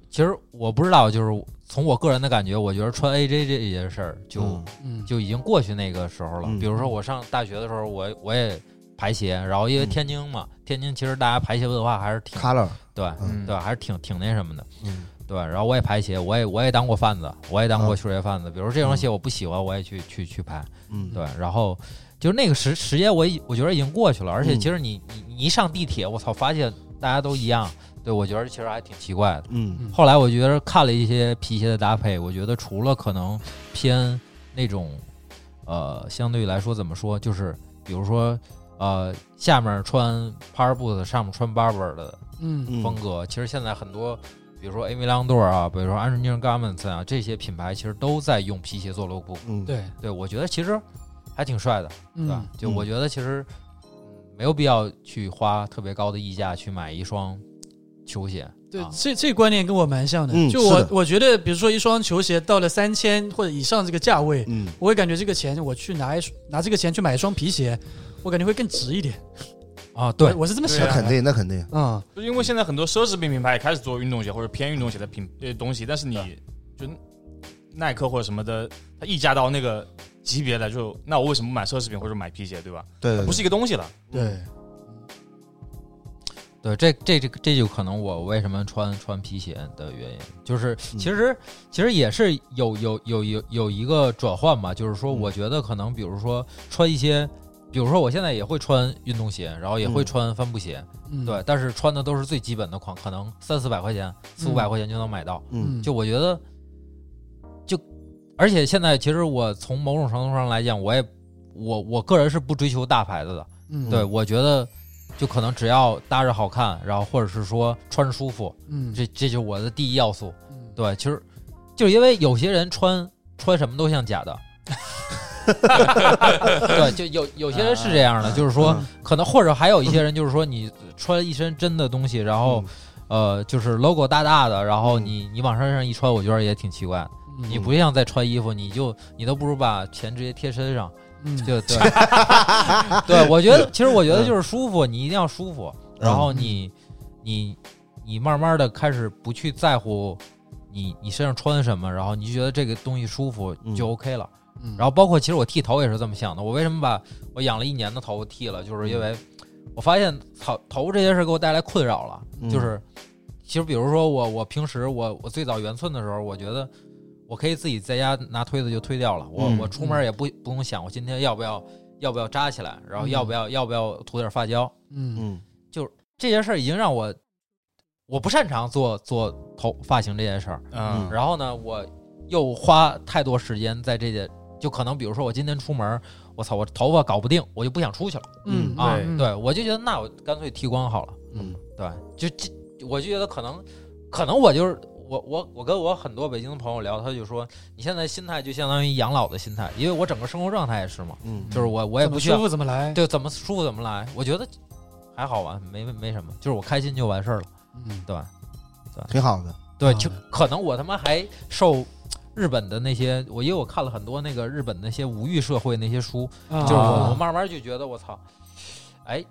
其实我不知道，就是从我个人的感觉，我觉得穿 AJ 这件事儿就、就已经过去那个时候了。嗯比如说我上大学的时候，我我也排鞋，然后因为嗯天津嘛，天津其实大家排鞋文化还是挺 color，对嗯对，还是挺挺那什么的。嗯对，然后我也排鞋，我也我也当过贩子，我也当过球鞋贩子。比如这双鞋我不喜欢，我也去去去排。嗯对，然后就是那个时时间，我已我觉得已经过去了。而且嗯其实你你你一上地铁，我操，发现大家都一样。对，我觉得其实还挺奇怪的。嗯后来我觉得看了一些皮鞋的搭配，我觉得除了可能偏那种，呃，相对来说怎么说，就是比如说，呃，下面穿 Power Boot，上面穿 Barber 的嗯嗯风格，其实现在很多，比如说垛啊，比如说 Engineer Garments 啊，这些品牌其实都在用皮鞋做 logo。嗯，对，对我觉得其实还挺帅的，对吧？嗯就我觉得其实嗯没有必要去花特别高的溢价去买一双球鞋。啊，对这这观念跟我蛮像的。嗯就我我觉得，比如说一双球鞋到了三千或者以上这个价位，嗯我会感觉这个钱我去拿一拿这个钱去买一双皮鞋，我感觉会更值一点。啊，对。我，是这么想的。那肯定，那肯定，嗯，就因为现在很多奢侈品品牌也开始做运动鞋或者偏运动鞋的品呃东西，但是你就耐克或者什么的，它溢价到那个级别了，就那我为什么不买奢侈品或者买皮鞋，对吧？对，对不是一个东西了。对，对，这这这这就可能我为什么穿穿皮鞋的原因，就是嗯。其实其实也是有有有有有一个转换吧，就是说嗯。我觉得可能比如说穿一些，比如说我现在也会穿运动鞋，然后也会嗯。穿帆布鞋，嗯。对，，但是穿的都是最基本的款，可能三四百块钱、四五百块钱就能买到。嗯。就我觉得，就而且现在其实我从某种程度上来讲，我也我我个人是不追求大牌子的，嗯，对我觉得就可能只要搭着好看，然后或者是说穿着舒服，嗯，这这就是我的第一要素。嗯。对，其实就是因为有些人穿穿什么都像假的。对，就有有些人是这样的，就是说嗯。可能或者还有一些人就是说你穿一身真的东西，然后呃就是 logo 大大的，然后嗯。你你往身上一穿，我觉得也挺奇怪你不像在穿衣服，你就你都不如把钱直接贴身上，嗯。就对，对我觉得其实我觉得就是舒服，你一定要舒服，然后你你你慢慢的开始不去在乎你你身上穿什么，然后你就觉得这个东西舒服嗯。就 OK 了。嗯然后包括其实我剃头也是这么想的，我为什么把我养了一年的头发剃了，就是因为我发现头头发这件事给我带来困扰了，嗯。就是其实比如说我我平时我我最早圆寸的时候，我觉得我可以自己在家拿推子就推掉了，我嗯我出门也不不用想我今天要不要要不要扎起来，然后要不要要不要涂点发胶，嗯。嗯。这件事儿已经让我我不擅长做做头发型这件事儿，嗯。然后呢，我又花太多时间在这件，就可能比如说我今天出门，我操，我头发搞不定，我就不想出去了嗯啊。对对，我就觉得那我干脆剃光好了。嗯对，就这，我就觉得可能，可能我就是我我我跟我很多北京的朋友聊，他就说你现在心态就相当于养老的心态，因为我整个生活状态也是嘛，嗯，就是我我也不需要服怎么来。对怎么舒服怎么来，我觉得还好吧，没没没什么，就是我开心就完事儿了，嗯，对挺好的。对，啊就可能我他妈还受。日本的那些，我因为我看了很多那个日本那些无欲社会那些书，啊就是我我慢慢就觉得我操，哎，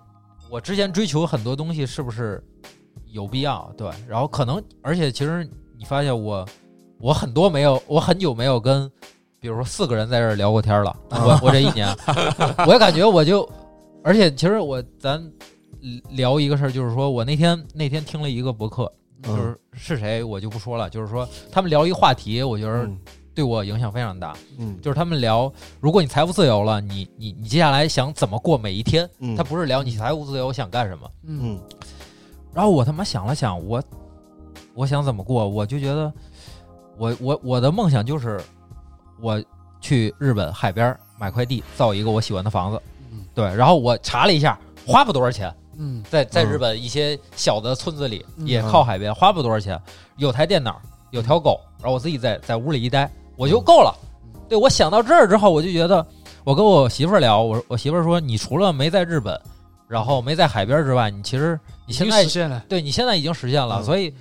我之前追求很多东西是不是有必要？对，然后可能，而且其实你发现我我很多没有，我很久没有跟，比如说四个人在这儿聊过天了。我我这一年，我也感觉我就，而且其实我咱聊一个事儿，就是说我那天那天听了一个博客，嗯就是是谁我就不说了，就是说他们聊一个话题，我觉得嗯对我影响非常大。嗯就是他们聊，如果你财富自由了，你你你接下来想怎么过每一天？嗯，他不是聊你财务自由想干什么。嗯嗯然后我他妈想了想，我我想怎么过，我就觉得我我我的梦想就是我去日本海边买块地，造一个我喜欢的房子。嗯对，然后我查了一下，花不多少钱，嗯在在嗯。日本一些小的村子里，嗯。也靠海边，花不多少钱，有台电脑，有条狗，然后我自己在在屋里一待，我就够了。对我想到这儿之后，我就觉得，我跟我媳妇儿聊，我我媳妇儿说，你除了没在日本，然后没在海边之外，你其实你现在实现了。对你现在已经实现了，嗯。所以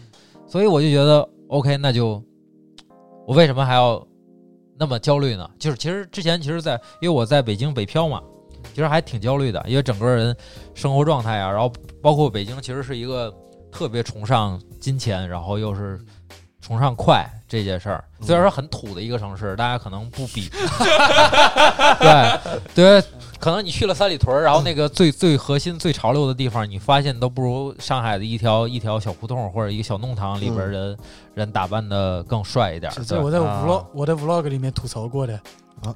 所以我就觉得 OK，那就我为什么还要那么焦虑呢？就是其实之前其实在，因为我在北京北漂嘛，其实还挺焦虑的，因为整个人生活状态啊，然后包括北京其实是一个特别崇尚金钱，然后又是崇尚快这件事儿。虽然说很土的一个城市，大家可能不比，对对，可能你去了三里屯儿，然后那个最最核心、最潮流的地方，你发现都不如上海的一条一条小胡同或者一个小弄堂里边人、人打扮的更帅一点这我在啊 vlog 我在 vlog 里面吐槽过的。啊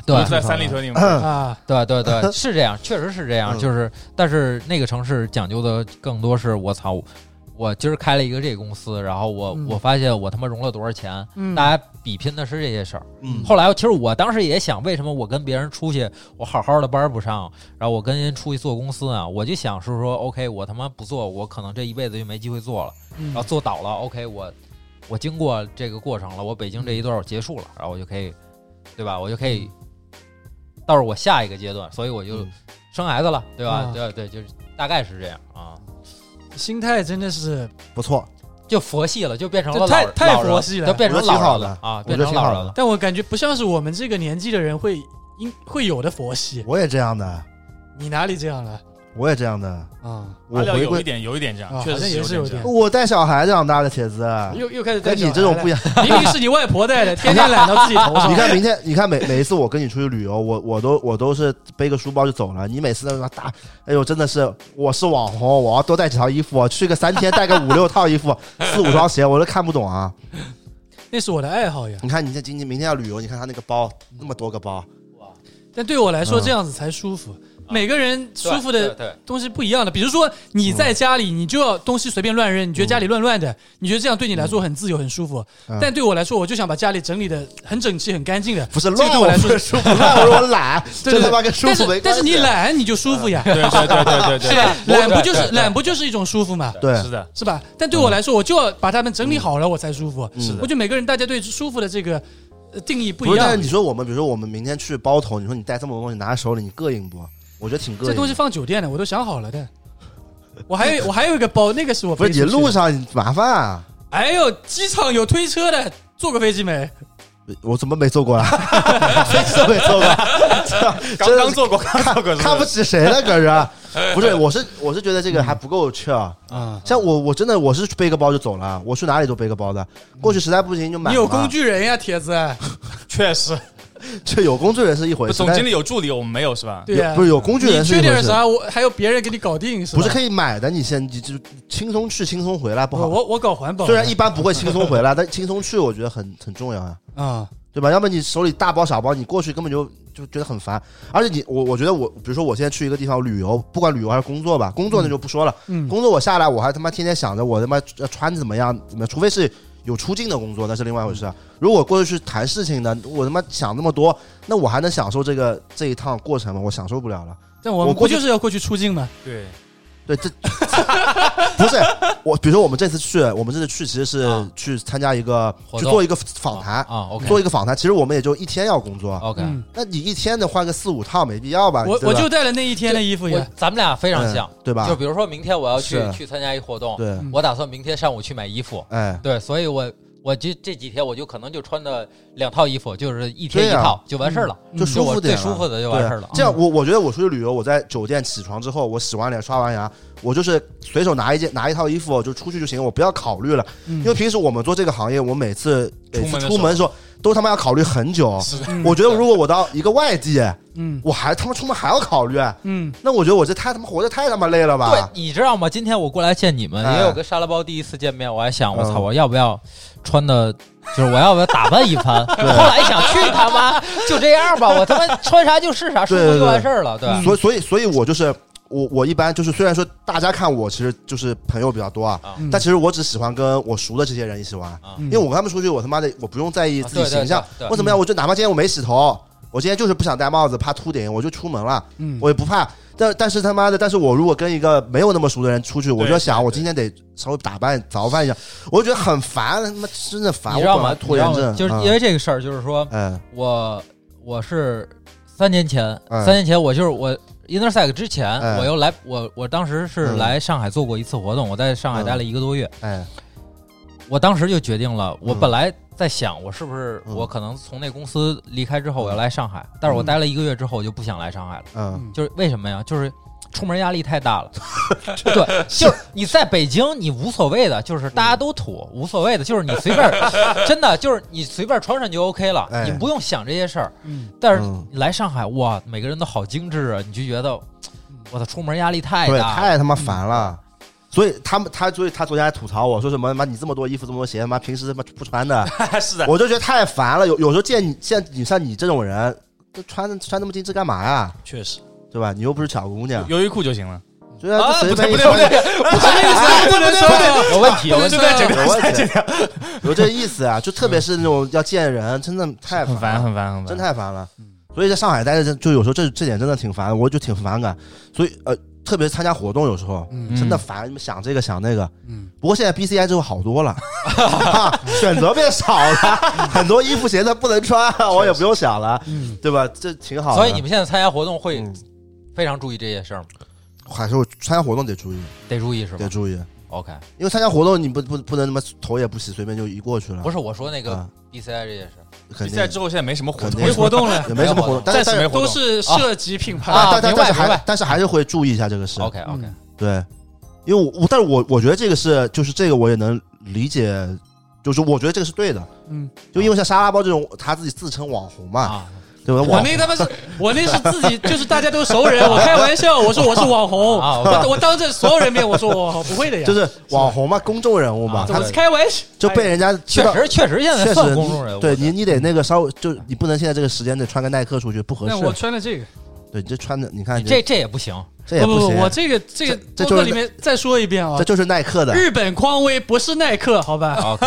对。在三里屯里面，啊，对对对，是这样，确实是这样。嗯。就是，但是那个城市讲究的更多是，我操，我今儿开了一个这个公司，然后我、嗯。我发现我他妈融了多少钱，嗯，大家比拼的是这些事儿。嗯。后来其实我当时也想，为什么我跟别人出去，我好好的班儿不上，然后我跟人出去做公司啊，我就想是说，OK，我他妈不做，我可能这一辈子就没机会做了。嗯。然后做倒了，OK，我我经过这个过程了，我北京这一段儿结束了，然后我就可以，对吧？我就可以到我下一个阶段，所以我就嗯生孩子了，对吧？啊对对，就是大概是这样啊，心态真的是不错，就佛系了，就变成了这太太老老人佛系了就变成老好了啊，我觉得变成老人了挺好的。但我感觉不像是我们这个年纪的人会应会有的佛系。我也这样的，你哪里这样了？我也这样的。啊，我回归，有一点有一点这样，啊确实也是有点。我带小孩长大的铁子，又又开始跟带你这种不一样，样。明明是你外婆带的，天天揽到自己头上。你看 明天，你看每每一次我跟你出去旅游，我我都我都是背个书包就走了。你每次那么大，哎呦，真的是我是网红，我要多带几套衣服，去个三天带个五六套衣服，四五双鞋，我都看不懂啊。那是我的爱好呀。你看你这今天明天要旅游，你看他那个包那么多个包，哇但对我来说，嗯这样子才舒服。每个人舒服的东西不一样的。比如说你在家里，你就要东西随便乱扔，你觉得家里乱乱的，你觉得这样对你来说很自由、很舒服。嗯但对我来说，我就想把家里整理的很整齐、很干净的。不是乱我对我来说舒服，乱我说我懒，这他妈跟舒但是服没。但是你懒你就舒服呀，对对对对对对，是吧？懒不就是懒不就是一种舒服嘛，对是的，是吧？但对我来说，我就要把它们整理好了，我才舒服。嗯是的我觉得每个人大家对舒服的这个呃定义不一样，但是。你说我们，比如说我们明天去包头，你说你带这么多东西拿在手里，你膈应不？我觉得挺膈应。这东西放酒店的，我都想好了的。我还有 我还有一个包，那个是我不是你路上麻烦啊！哎呦，机场有推车的，坐过飞机没？我怎么没坐过啊？飞机都没坐过，刚刚坐过，刚坐过，看不起谁呢？可是，不是，我是我是觉得这个还不够 chill。啊，像我，我真的我是背个包就走了，我去哪里都背个包的。过去实在不行就买。你有工，具人呀，铁子。确实，这有工具人是一回事。总经理有助理，我们没有是吧？对呀，不是有工具人你是一回事，缺点啥，我还有别人给你搞定，是吧？不是可以买的。你先你就轻松去轻松回来不好。我我我搞环保，虽然一般不会轻松回来，但轻松去我觉得很很重要啊。啊，对吧？要么你手里大包小包，你过去根本就就觉得很烦。而且你我我觉得我，比如说我现在去一个地方旅游，不管旅游还是工作吧，工作那就不说了。嗯工作我下来我还他妈天天想着我他妈呃穿怎么样怎么样，除非是有出镜的工作，那是另外一回事啊。如果过去去谈事情呢，我他妈想那么多，那我还能享受这个这一趟过程吗？我享受不了了。但我们不我过去就是要过去出镜吗？对，对，这 不是我，比如说我们这次去，我们这次去其实是啊去参加一个，活动去做一个访谈，啊，OK 做一个访谈。其实我们也就一天要工作，OK，嗯，那你一天得换个四五套，没必要吧？我吧我就带了那一天的衣服也。咱们俩非常像嗯，对吧？就比如说明天我要去去参加一活动，对，嗯我打算明天上午去买衣服，哎，对，所以我我就这几天我就可能就穿的两套衣服，就是一天一套就完事儿了，嗯就舒服点，最舒服的就完事儿了。这样，我我觉得我出去旅游，我在酒店起床之后，我洗完脸、刷完牙，我就是随手拿一件拿一套衣服就出去就行，我不要考虑了。嗯因为平时我们做这个行业，我每次每次出门的出门的时候都他妈要考虑很久。我觉得如果我到一个外地，嗯我还他妈出门还要考虑，嗯那我觉得我这太他妈活得太他妈累了吧对吧？，你知道吗？今天我过来见你们，哎因为我跟沙拉包第一次见面，我还想，我操，嗯我要不要穿的，就是我要不要打扮一番？后来一想，去他妈，就这样吧，我他妈穿啥就是啥，舒服就完事儿了，对吧？所以所以所以我就是我我一般就是虽然说大家看我其实就是朋友比较多啊，但其实我只喜欢跟我熟的这些人一起玩，因为我跟他们出去，我他妈的我不用在意自己对对形象，对对。我怎么样，我就哪怕今天我没洗头，我今天就是不想戴帽子，怕秃顶，我就出门了，嗯，我也不怕。但但是他妈的，但是我如果跟一个没有那么熟的人出去，我就要想，我今天得稍微打扮早饭一下，我就觉得很烦，他妈真的烦。你知道吗？拖延症，就是嗯因为这个事儿，就是说嗯我我是三年前，哎三年前我就是我 Intersect 之前，哎我又来，我我当时是嗯来上海做过一次活动，我在上海嗯待了一个多月，哎我当时就决定了，我嗯本来在想，我是不是嗯我可能从那公司离开之后，我要来上海，但是我待了一个月之后，我就不想来上海了。嗯就是为什么呀？就是出门压力太大了。对，就是你在北京，你无所谓的，就是大家都土，无所谓的，就是你随便，真的就是你随便穿上就 OK 了，哎你不用想这些事儿。嗯但是嗯你来上海，哇，每个人都好精致啊，你就觉得，我的，出门压力太，大。太他妈烦了。所以他们他所以他昨天还吐槽我说什么妈你这么多衣服这么多鞋妈平时他妈不穿的，是的，我就觉得太烦了。有有时候见你像你像你这种人，都穿穿那么精致干嘛呀？确实，对吧？你又不是巧姑娘，优衣库就行了。对啊，不对便一穿不对不对，不是那个意思，不能说的。有问题有问题有问题，有这意思啊！就特别是那种要见人，真的太很烦，了，很烦，很烦，真太烦了。所以在上海待着，就有时候这这点真的挺烦，我就挺反感。所以呃，特别是参加活动，有时候嗯真的烦，你们想这个想那个。嗯，不过现在 BCI 之后好多了，啊选择变少了，很多衣服鞋子不能穿，我也不用想了，嗯对吧？这挺好的。所以你们现在参加活动会嗯非常注意这些事儿吗？还是参加活动得注意，得注意是吧得注意，？OK，因为参加活动你不不不能他妈头也不洗，随便就一过去了。不是我说那个啊。BCI 这件事比赛之后现在没什么活动定。没，活动了，也 没什么活动，但是但是暂时没活动。都是涉及品牌。啊但但但是还但是还是会注意一下这个事。OK OK，嗯。对，因为我我但是我我觉得这个是就是这个我也能理解，就是我觉得这个是对的，嗯，就因为像沙拉包这种他自己自称网红嘛，啊，对吧？我那他妈是，我那是自己，就是大家都熟人，我开玩笑，我说我是网红，啊我我当着所有人面我说我不会的呀，就是网红嘛，公众人物嘛，我是开玩笑，就被人家确。实确实现在确算实公众人物，对你，你得那个稍微，就你不能现在这个时间得穿个耐克出去，不合那我。穿的这个，对，你这穿的，你看这这也不行，这也行不不不，，我这个这个这这就是里面再说一遍啊这，就是耐克的日本匡威不是耐克，好吧？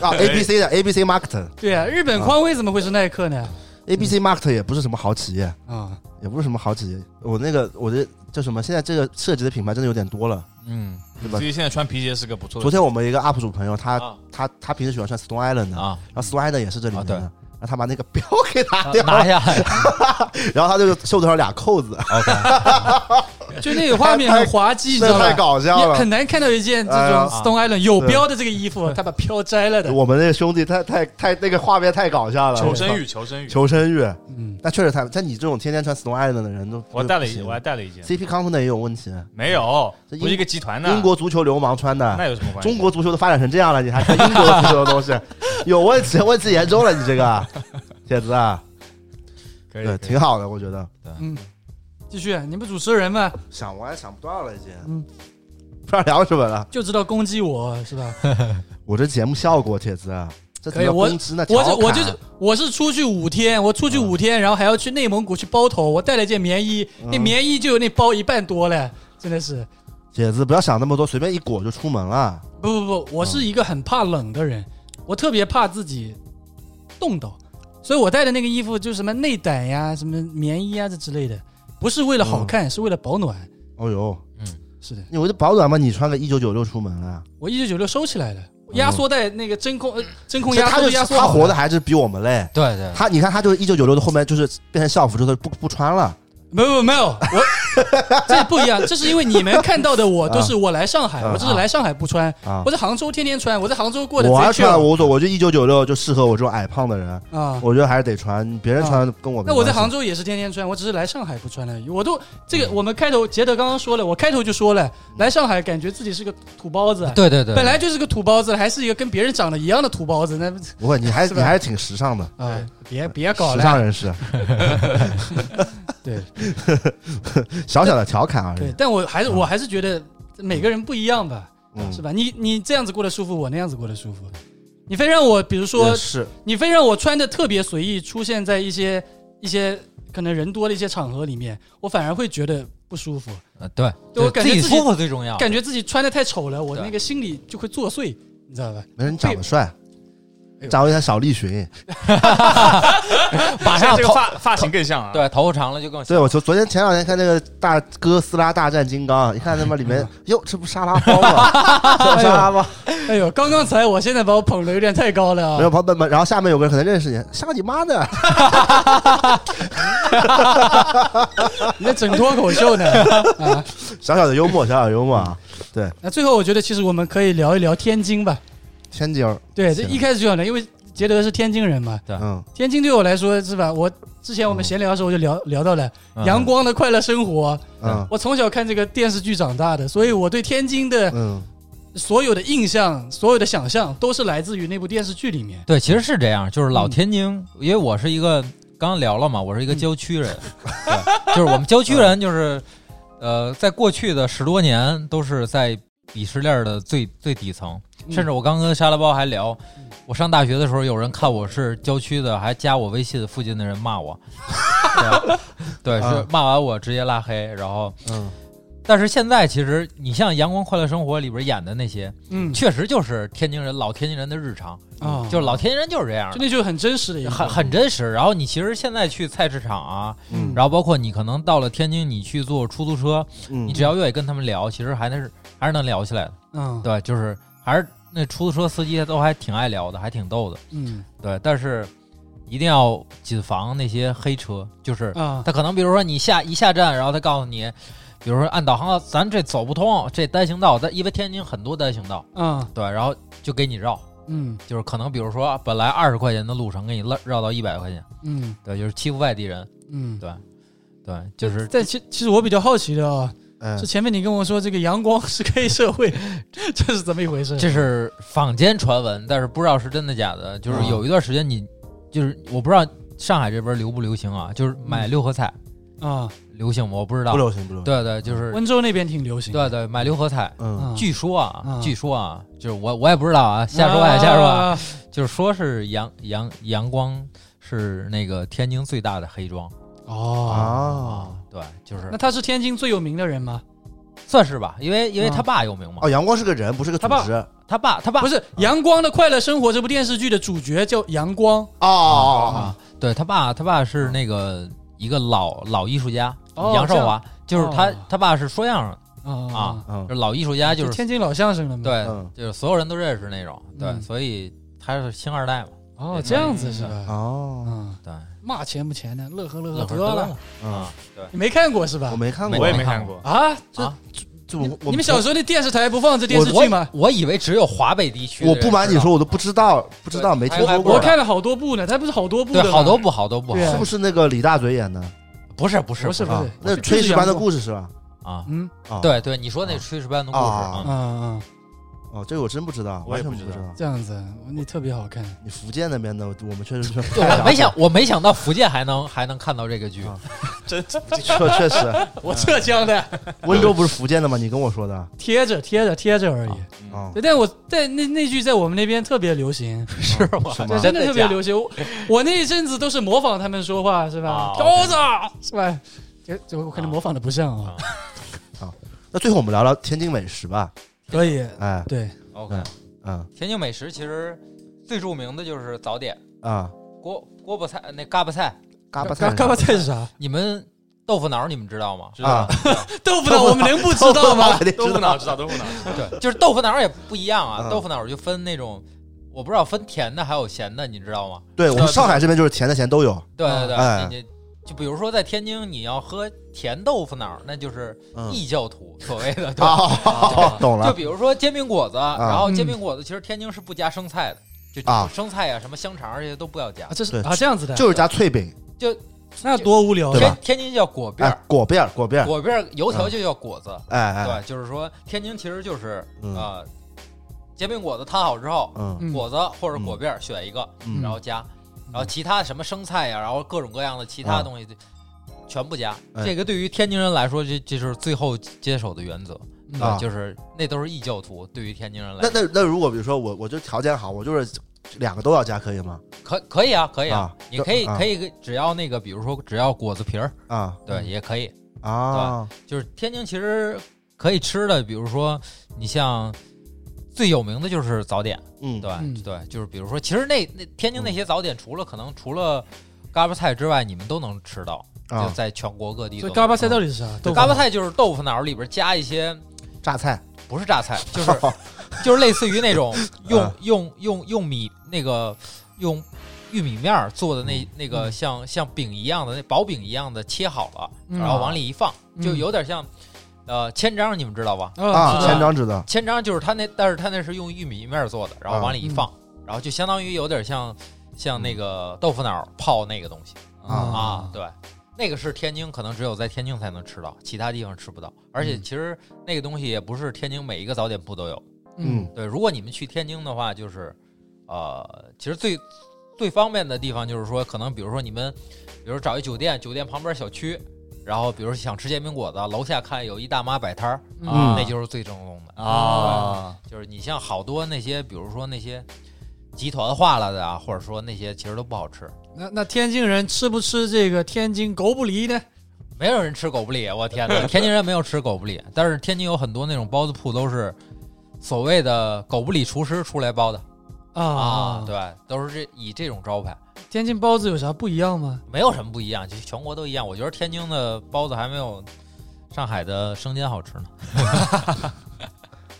啊，A B C 的 A B C Market，A 对啊，日本匡威怎么会是耐克呢？B C Market 也不是什么好企业，啊，也不是什么好企业。我那个我的叫什么？现在这个涉及的品牌真的有点多了，嗯对吧所？以现在穿皮鞋是个不错的。昨天我们一个 UP 主朋友，他啊他他平时喜欢穿 Stone Island 的，啊，然后 Stone Island 也是这里面的，然后他把那个标给拿掉，拿下来 然后他就袖子上俩扣子，OK，就那个画面很滑稽，你知道这太？搞笑了也很。难看到一件这种 Stone Island 有标的这个衣服，他把标摘了的。我们那个兄弟太太太那个画面太搞笑了，求生欲，求生欲。求生欲。嗯，那确实太，像你这种天天穿 Stone Island 的人都，我带了一，我还带了一件，CP Company 也有问题，没有，不是一个集团的。英国足球流氓穿的，那有什么关系？中国足球都发展成这样了，你还穿英国足球的东西，有问题，问题严重了，你这个 铁子啊，对，挺好的，我觉得。嗯，继续，你们主持人嘛，想我也想不到了，已经，嗯不知道聊什么了。就知道攻击我是吧？我这节目效果，铁子，啊这可以我我就是我是出去五天，我出去五天，然后还要去内蒙古去包头，我带了件棉衣，那嗯棉衣就有那包一半多了，真的是。铁子不要想那么多，随便一裹就出门了。不不不，我是一个很怕冷的人，我特别怕自己冻到，所以我带的那个衣服就什么内胆呀、什么棉衣啊这之类的，不是为了好看，是为了保暖。哦呦，是的，你为了保暖嘛，你穿个一九九六出门了？我一九九六收起来了，压缩袋那个真空呃真空压缩压缩他活的还是比我们累。对对，他你看，他就是一九九六的后面就是变成校服之后不不穿了。没有没有没有，我这不一样，这是因为你们看到的我 都是我来上海，啊我这是来上海不穿，啊。我在杭州天天穿，我在杭州过的我还贼穿我无所谓，我就一九九六就适合我这种矮胖的人，啊。我觉得还是得穿，别人穿跟我没那我在杭州也是天天穿，我只是来上海不穿而已。我都这个，我们开头杰德刚刚说了，我开头就说了，来上海感觉自己是个土包子，对对对，本来就是个土包子，还是一个跟别人长得一样的土包子，那 不会，你还你还是挺时尚的，啊，别别搞了，时尚人士，对 小小的调侃而已。。对但我还是我还是觉得每个人不一样吧，嗯，是吧？你你这样子过得舒服，我那样子过得舒服。你非让我，比如说，是，你非让我穿的特别随意，出现在一些一些可能人多的一些场合里面，我反而会觉觉得不舒服，呃对，对我感觉自己自己舒服最重要。感觉自己穿的太丑了，我那个心里就会作祟，你知道吧？没人长得帅哎，呦长得像小栗旬。马上这个发发型更像啊。，对头发长了就更像对，我昨昨天前两天看那个大哥斯拉大战金刚，一看他妈里嗯面，哟，这不沙拉包吗？这不沙拉包，哎呦，刚刚才我现在把我捧的有点太高了没有啊！朋友们，然后下面有个人可能认识你，像你妈的，你在整脱口秀呢啊！小小的幽默，小小的幽默啊，那最后我觉得其实我们可以聊一聊天津吧。天津儿，对，这一开始就想聊，因为杰德是天津人嘛，嗯，天津对我来说是吧？我之前我们闲聊的时候就聊聊到了嗯。阳光的快乐生活。嗯。我从小看这个电视剧长大的，所以我对天津的嗯。所有的印象、所有的想象都是来自于那部电视剧里面。对，其实是这样，就是老嗯天津，因为我是一个刚刚聊了嘛，我是一个嗯郊区人，对，就是我们郊区人，就是呃，在过去的十多年都是在鄙视链的最最底层，嗯。甚至我刚跟沙拉包还聊，我上大学的时候，有人看我是郊区的，还加我微信，附近的人骂我，对，对，是啊骂完我直接拉黑，然后。嗯，但是现在其实你像《阳光快乐生活》里边演的那些，嗯。确实就是天津人老天津人的日常，啊，就是老天津人就是这样的就，那就是很真实的一个，很很真实。然后你其实现在去菜市场啊，嗯。然后包括你可能到了天津，你去坐出租车，嗯，你只要愿意跟他们聊，其实还是还是能聊起来的。嗯对，就是还是那出租车司机都还挺爱聊的，还挺逗的。嗯对，但是一定要谨防那些黑车，就是啊他可能比如说你下一下站，然后他告诉你。比如说按导航，咱这走不通，这单行道，咱因为天津很多单行道，嗯对，然后就给你绕，嗯就是可能比如说本来二十块钱的路程，给你绕绕到一百块钱，嗯对，就是欺负外地人，嗯。对，对，就是但其其实我比较好奇的啊，嗯是前面你跟我说这个阳光是黑社会，这是怎么一回事？这是坊间传闻，但是不知道是真的假的。就是有一段时间你，就是我不知道上海这边流不流行啊，就是买六合彩啊，流行吗？我不知道不。流行不流行，对对，就是温州那边挺流行。对对买六合彩。据说啊啊，据说啊，就是我我也不知道啊，瞎说啊瞎说啊，啊。就是说是阳阳阳光是那个天津最大的黑庄哦，啊，对，就是那他是天津最有名的人吗？算是吧，因为因为啊他爸有名嘛哦，，阳光是个人，不是个组他爸织，他爸他爸不是《阳光的快乐生活》这部电视剧的主角叫阳光哦对他爸，他爸是那个一个老老艺术家，哦杨少华，就是他哦他爸是说相声，啊啊，嗯就是老艺术家，就是天津老相声了嘛。对嗯，就是所有人都认识那种，对，嗯所以他是星二代嘛，哦，这样子是吧？哦，嗯，对，骂钱不钱的，乐呵乐呵得了。啊，对，你没看过是吧？我？没看过，我也没没看看过。啊，这啊？就我你们小时候那电视台不放这电视剧吗？我以为只有华北地区我不瞒你说，我都不知道，不知道，没听说过。我。看了好多部呢，它不是好多部的对，好多部好多部，是不是那个李大嘴演的？不是不是啊不是。不是？那炊事班的故事是吧？啊，嗯。啊，对对，你说那炊事班的故事啊啊啊，啊，哦，这个我真不知道，我也不知道完全不知道。这样子，你特别好看。你福建那边的，我们确实是 对我没想我没想到福建还能还能看到这个剧，啊真确确实，我浙江的，温州不是福建的吗？你跟我说的贴着贴着贴着而已。啊对，但我在那那句在我们那边特别流行，是吗？是吗对，真的特别流行。我我那一阵子都是模仿他们说话，是吧啊？高子是吧？就就我可能模仿的不像啊。那最后我们聊聊天津美食吧。可以，哎，对，OK，嗯天津美食其实最著名的就是早点，啊，锅锅巴菜那嘎巴菜，嘎巴菜嘎嘎巴菜是啥？你们豆腐脑你们知道吗？知道啊，豆腐脑我们能不知道吗？豆腐脑知道，豆腐脑。对，就是豆腐脑也不一样啊，嗯豆腐脑就分那种，我不知道分甜的还有咸的，你知道吗？对我们上海这边就是甜的咸都有。对对对，你就比如说在天津，你要喝甜豆腐脑，那就是嗯异教徒所谓的，对吧？啊，懂了。就比如说煎饼果子，然后煎饼果子其实天津是不加生菜的，就啊生菜呀、什么香肠这些都不要加啊，，这是啊这样子的，就是加脆饼，就那多无聊！天天津叫果篦哎儿，，果辫儿，果辫儿，果辫儿油条就叫果子，哎哎，对，就是说天津其实就是嗯呃，煎饼果子摊好之后，嗯嗯果子或者果辫儿选一个，嗯然后加，然后其他什么生菜呀，然后各种各样的其他啊东西全部加。哎这个对于天津人来说，这这是最后接手的原则，嗯就是那都是异教徒。对于天津人来说，那那那如果比如说我我就条件好，我就是两个都要加，可以吗？可可以啊，可以啊啊，你可以啊可以只要那个，比如说只要果子皮儿，啊对，也可以。啊就是天津其实可以吃的，比如说你像最有名的就是早点，嗯对、嗯对，就是比如说，其实那那天津那些早点，除了可能除了嘎巴菜之外，你们都能吃到，就啊在全国各地都能。所以嘎巴菜到底是啥？嘎巴菜就是豆腐脑里边加一些，榨菜不是榨菜，就是就是类似于那种 用嗯用用用米那个用玉米面儿做的那那个嗯像像饼一样的那薄饼一样的切好了，嗯然后往里一放，嗯就有点像呃千张，你们知道吧？啊，千张知道。千张就是它那，但是它那是用玉米面做的，然后往里一放，然后就相当于有点像像那个豆腐脑泡那个东西。啊。啊，对，那个是天津可能只有在天津才能吃到，其他地方吃不到。而且嗯。其实那个东西也不是天津每一个早点铺都有。嗯。对，如果你们去天津的话，就是呃，其实最最方便的地方就是说，可能比如说你们，比如找一酒店，酒店旁边小区。然后，比如想吃煎饼果子，楼下看有一大妈摆摊儿，嗯那就是最正宗的。啊，就是你像好多那些，比如说那些集团化了的啊，或者说那些其实都不好吃，那那天津人吃不吃这个天津狗不理呢？没有人吃狗不理，我天哪！天津人没有吃狗不理，但是天津有很多那种包子铺都是所谓的狗不理厨师出来包的啊啊，，对，都是这以这种招牌，天津包子有啥不一样吗？没有什么不一样，就全国都一样。我觉得天津的包子还没有上海的生煎好吃呢，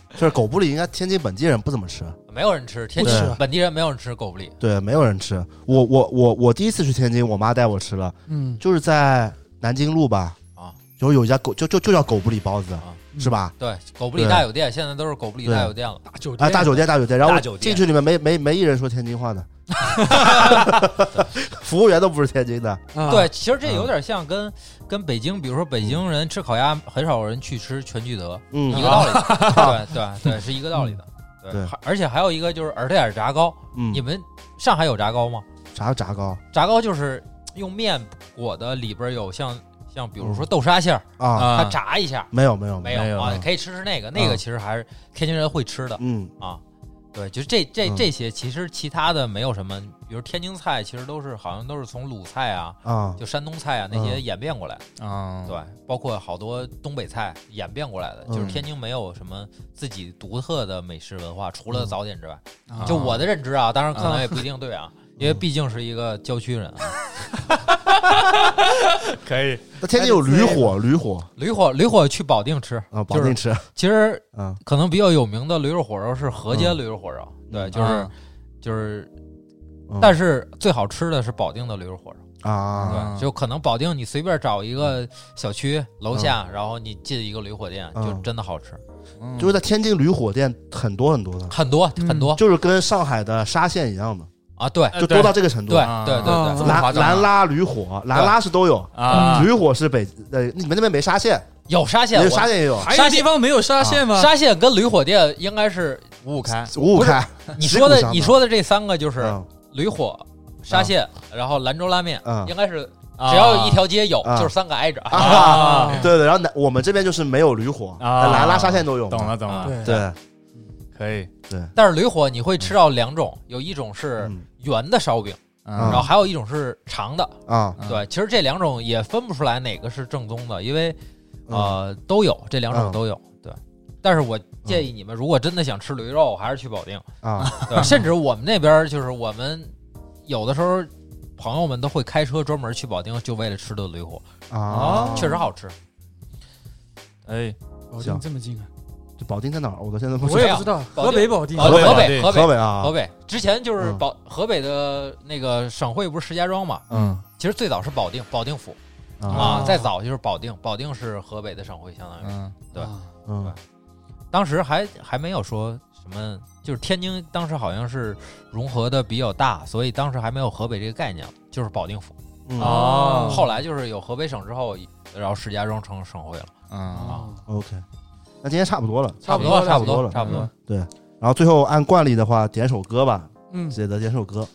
就是狗不理，应该天津本地人不怎么吃，没有人吃，天不吃。津本地人没有人吃狗不理，对，没有人吃。我我我我第一次去天津，我妈带我吃了，嗯，就是在南京路吧，啊，就有一家狗，就就就叫狗不理包子，啊是吧？对，狗不理大酒店现在都是狗不理大酒店了。大酒店啊，大酒店大酒店，然后进去里面没没没一人说天津话的，服务员都不是天津的，啊对，其实这嗯有点像跟跟北京，比如说北京人吃烤鸭，很少有人去吃全聚德，嗯一个道理。对对对，是一个道理的。对而且还有一个就是耳朵眼炸糕，嗯你，们上海有炸糕吗？啥炸糕炸糕就是用面裹的，里边有像像比如说豆沙馅儿，啊？它炸一下，没有没有没没有啊，可以吃吃那个，那个其实还是天津人会吃的嗯啊。对，就是这这嗯这些，其实其他的没有什么，比如天津菜，其实都是好像都是从鲁菜啊，啊就山东菜啊那些演变过来。啊，对，包括好多东北菜演变过来的，就是嗯天津没有什么自己独特的美食文化，除了嗯早点之外。啊就我的认知啊，当然可能也不一定对啊，因为毕竟是一个郊区人啊。可以，那天津有驴火，驴火驴火驴火去保定吃啊，保就是定吃，其实 嗯可能比较有名的驴肉火烧是河街嗯驴肉火烧，对，嗯就是嗯就是，嗯但是最好吃的是保定的驴肉火烧。啊，对，就可能保定你随便找一个小区楼下，然后你进一个驴火店，就嗯真的好吃，嗯就是在天津驴火店很多很多的，很多嗯很多就是跟上海的沙县一样的，啊，对。呃就多到这个程度。对。啊对对啊。对，兰这么夸张啊。兰拉驴火，兰拉是都有，啊。驴火是北呃，你们那边没沙县，有沙县，有我沙县也有，还有地方没有沙县吗？沙县跟驴火店应该是五五开，五五开，你说的你说的这三个就是嗯。驴火、沙县，然后兰州拉面，嗯应该是只要有一条街有，啊就是三个挨着。啊，对对，然后南我们这边就是没有驴火，啊。兰拉沙县都有嘛，懂了懂了，对对可以，但是驴火你会吃到两种，有一种是嗯。圆的烧饼，嗯。然后还有一种是长的。啊。嗯。对，其实这两种也分不出来哪个是正宗的，因为呃，都有这两种嗯。都有。对，但是我建议你们，如果真的想吃驴肉，还是去保定。啊，甚至我们那边儿就是我们有的时候朋友们都会开车专门去保定，就为了吃顿驴火，啊，确实好吃。哎，保行。定这么近啊？这保定在哪儿？我到现在不知道。我也不知道，河北保定。河河北河北。河北啊，河北之前就是嗯。保河北的那个省会不是石家庄嘛？嗯。其实最早是保定保定府。啊。啊，再早就是保定，保定是河北的省会，相当于嗯，对啊。嗯。当时还还没有说什么，就是天津当时好像是融合的比较大，所以当时还没有河北这个概念，就是保定府。嗯。哦后来就是有河北省之后，然后石家庄成省会了。嗯，啊，，OK，那今天差不多了，差不多差不差不多了差不多。对然后最后按惯例的话，点首歌吧，嗯，记得点首歌。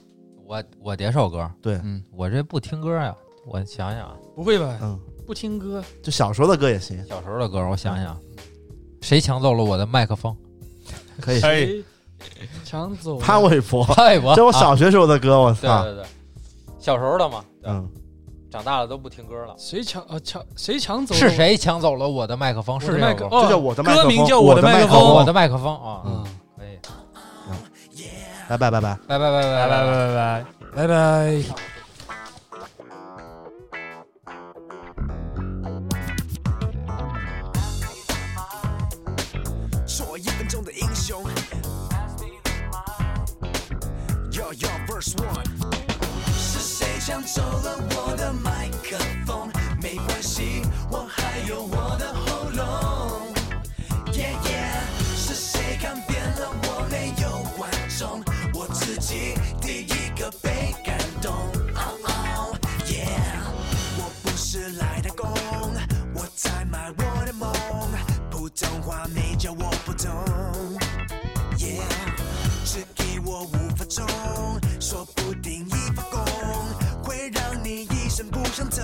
我我点首歌，对，嗯，我这不听歌呀，我想想啊，不会吧？嗯，不听歌，就小时候的歌也行，小时候的歌，我想想，谁抢走了我的麦克风？可以。哎，谁 抢走了潘玮柏，潘玮柏这我小学时候的歌，我操，对对对，小时候的嘛，嗯，长大了都不听歌了。谁抢啊抢谁抢走了是？谁抢走了我的麦克风？我是麦克哦，这叫我的麦克风歌名叫我的麦克风。我的麦克风啊，嗯，可以，拜拜拜拜。拜拜拜拜拜拜拜拜拜。拜拜。做一分钟的英雄。Yo yo verse one，抢走了我的麦克风？没关系，我还有我的喉咙。Yeah yeah，是谁看扁了我没有观众？我自己第一个被感动。Oh oh yeah，我不是来打工，我在卖我的梦。普通话没教我不懂。Yeah，只给我五分钟，相同。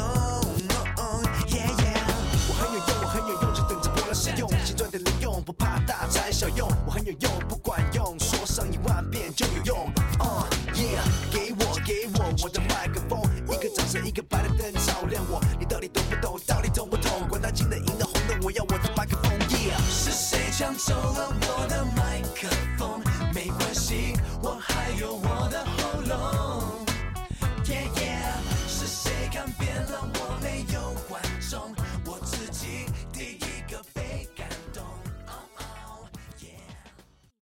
Oh, yeah yeah，我很有用，我很有用，就等着我来使用，现赚点零用，不怕大材小用。我很有用，不管用，说上一万遍就有用。Uh, yeah，给我给我我的麦克风，一个掌声，一个白的灯照亮我。你到底懂不懂？到底懂不懂？管他金的、银的、红的，我要我的麦克风。Yeah，是谁抢走了我的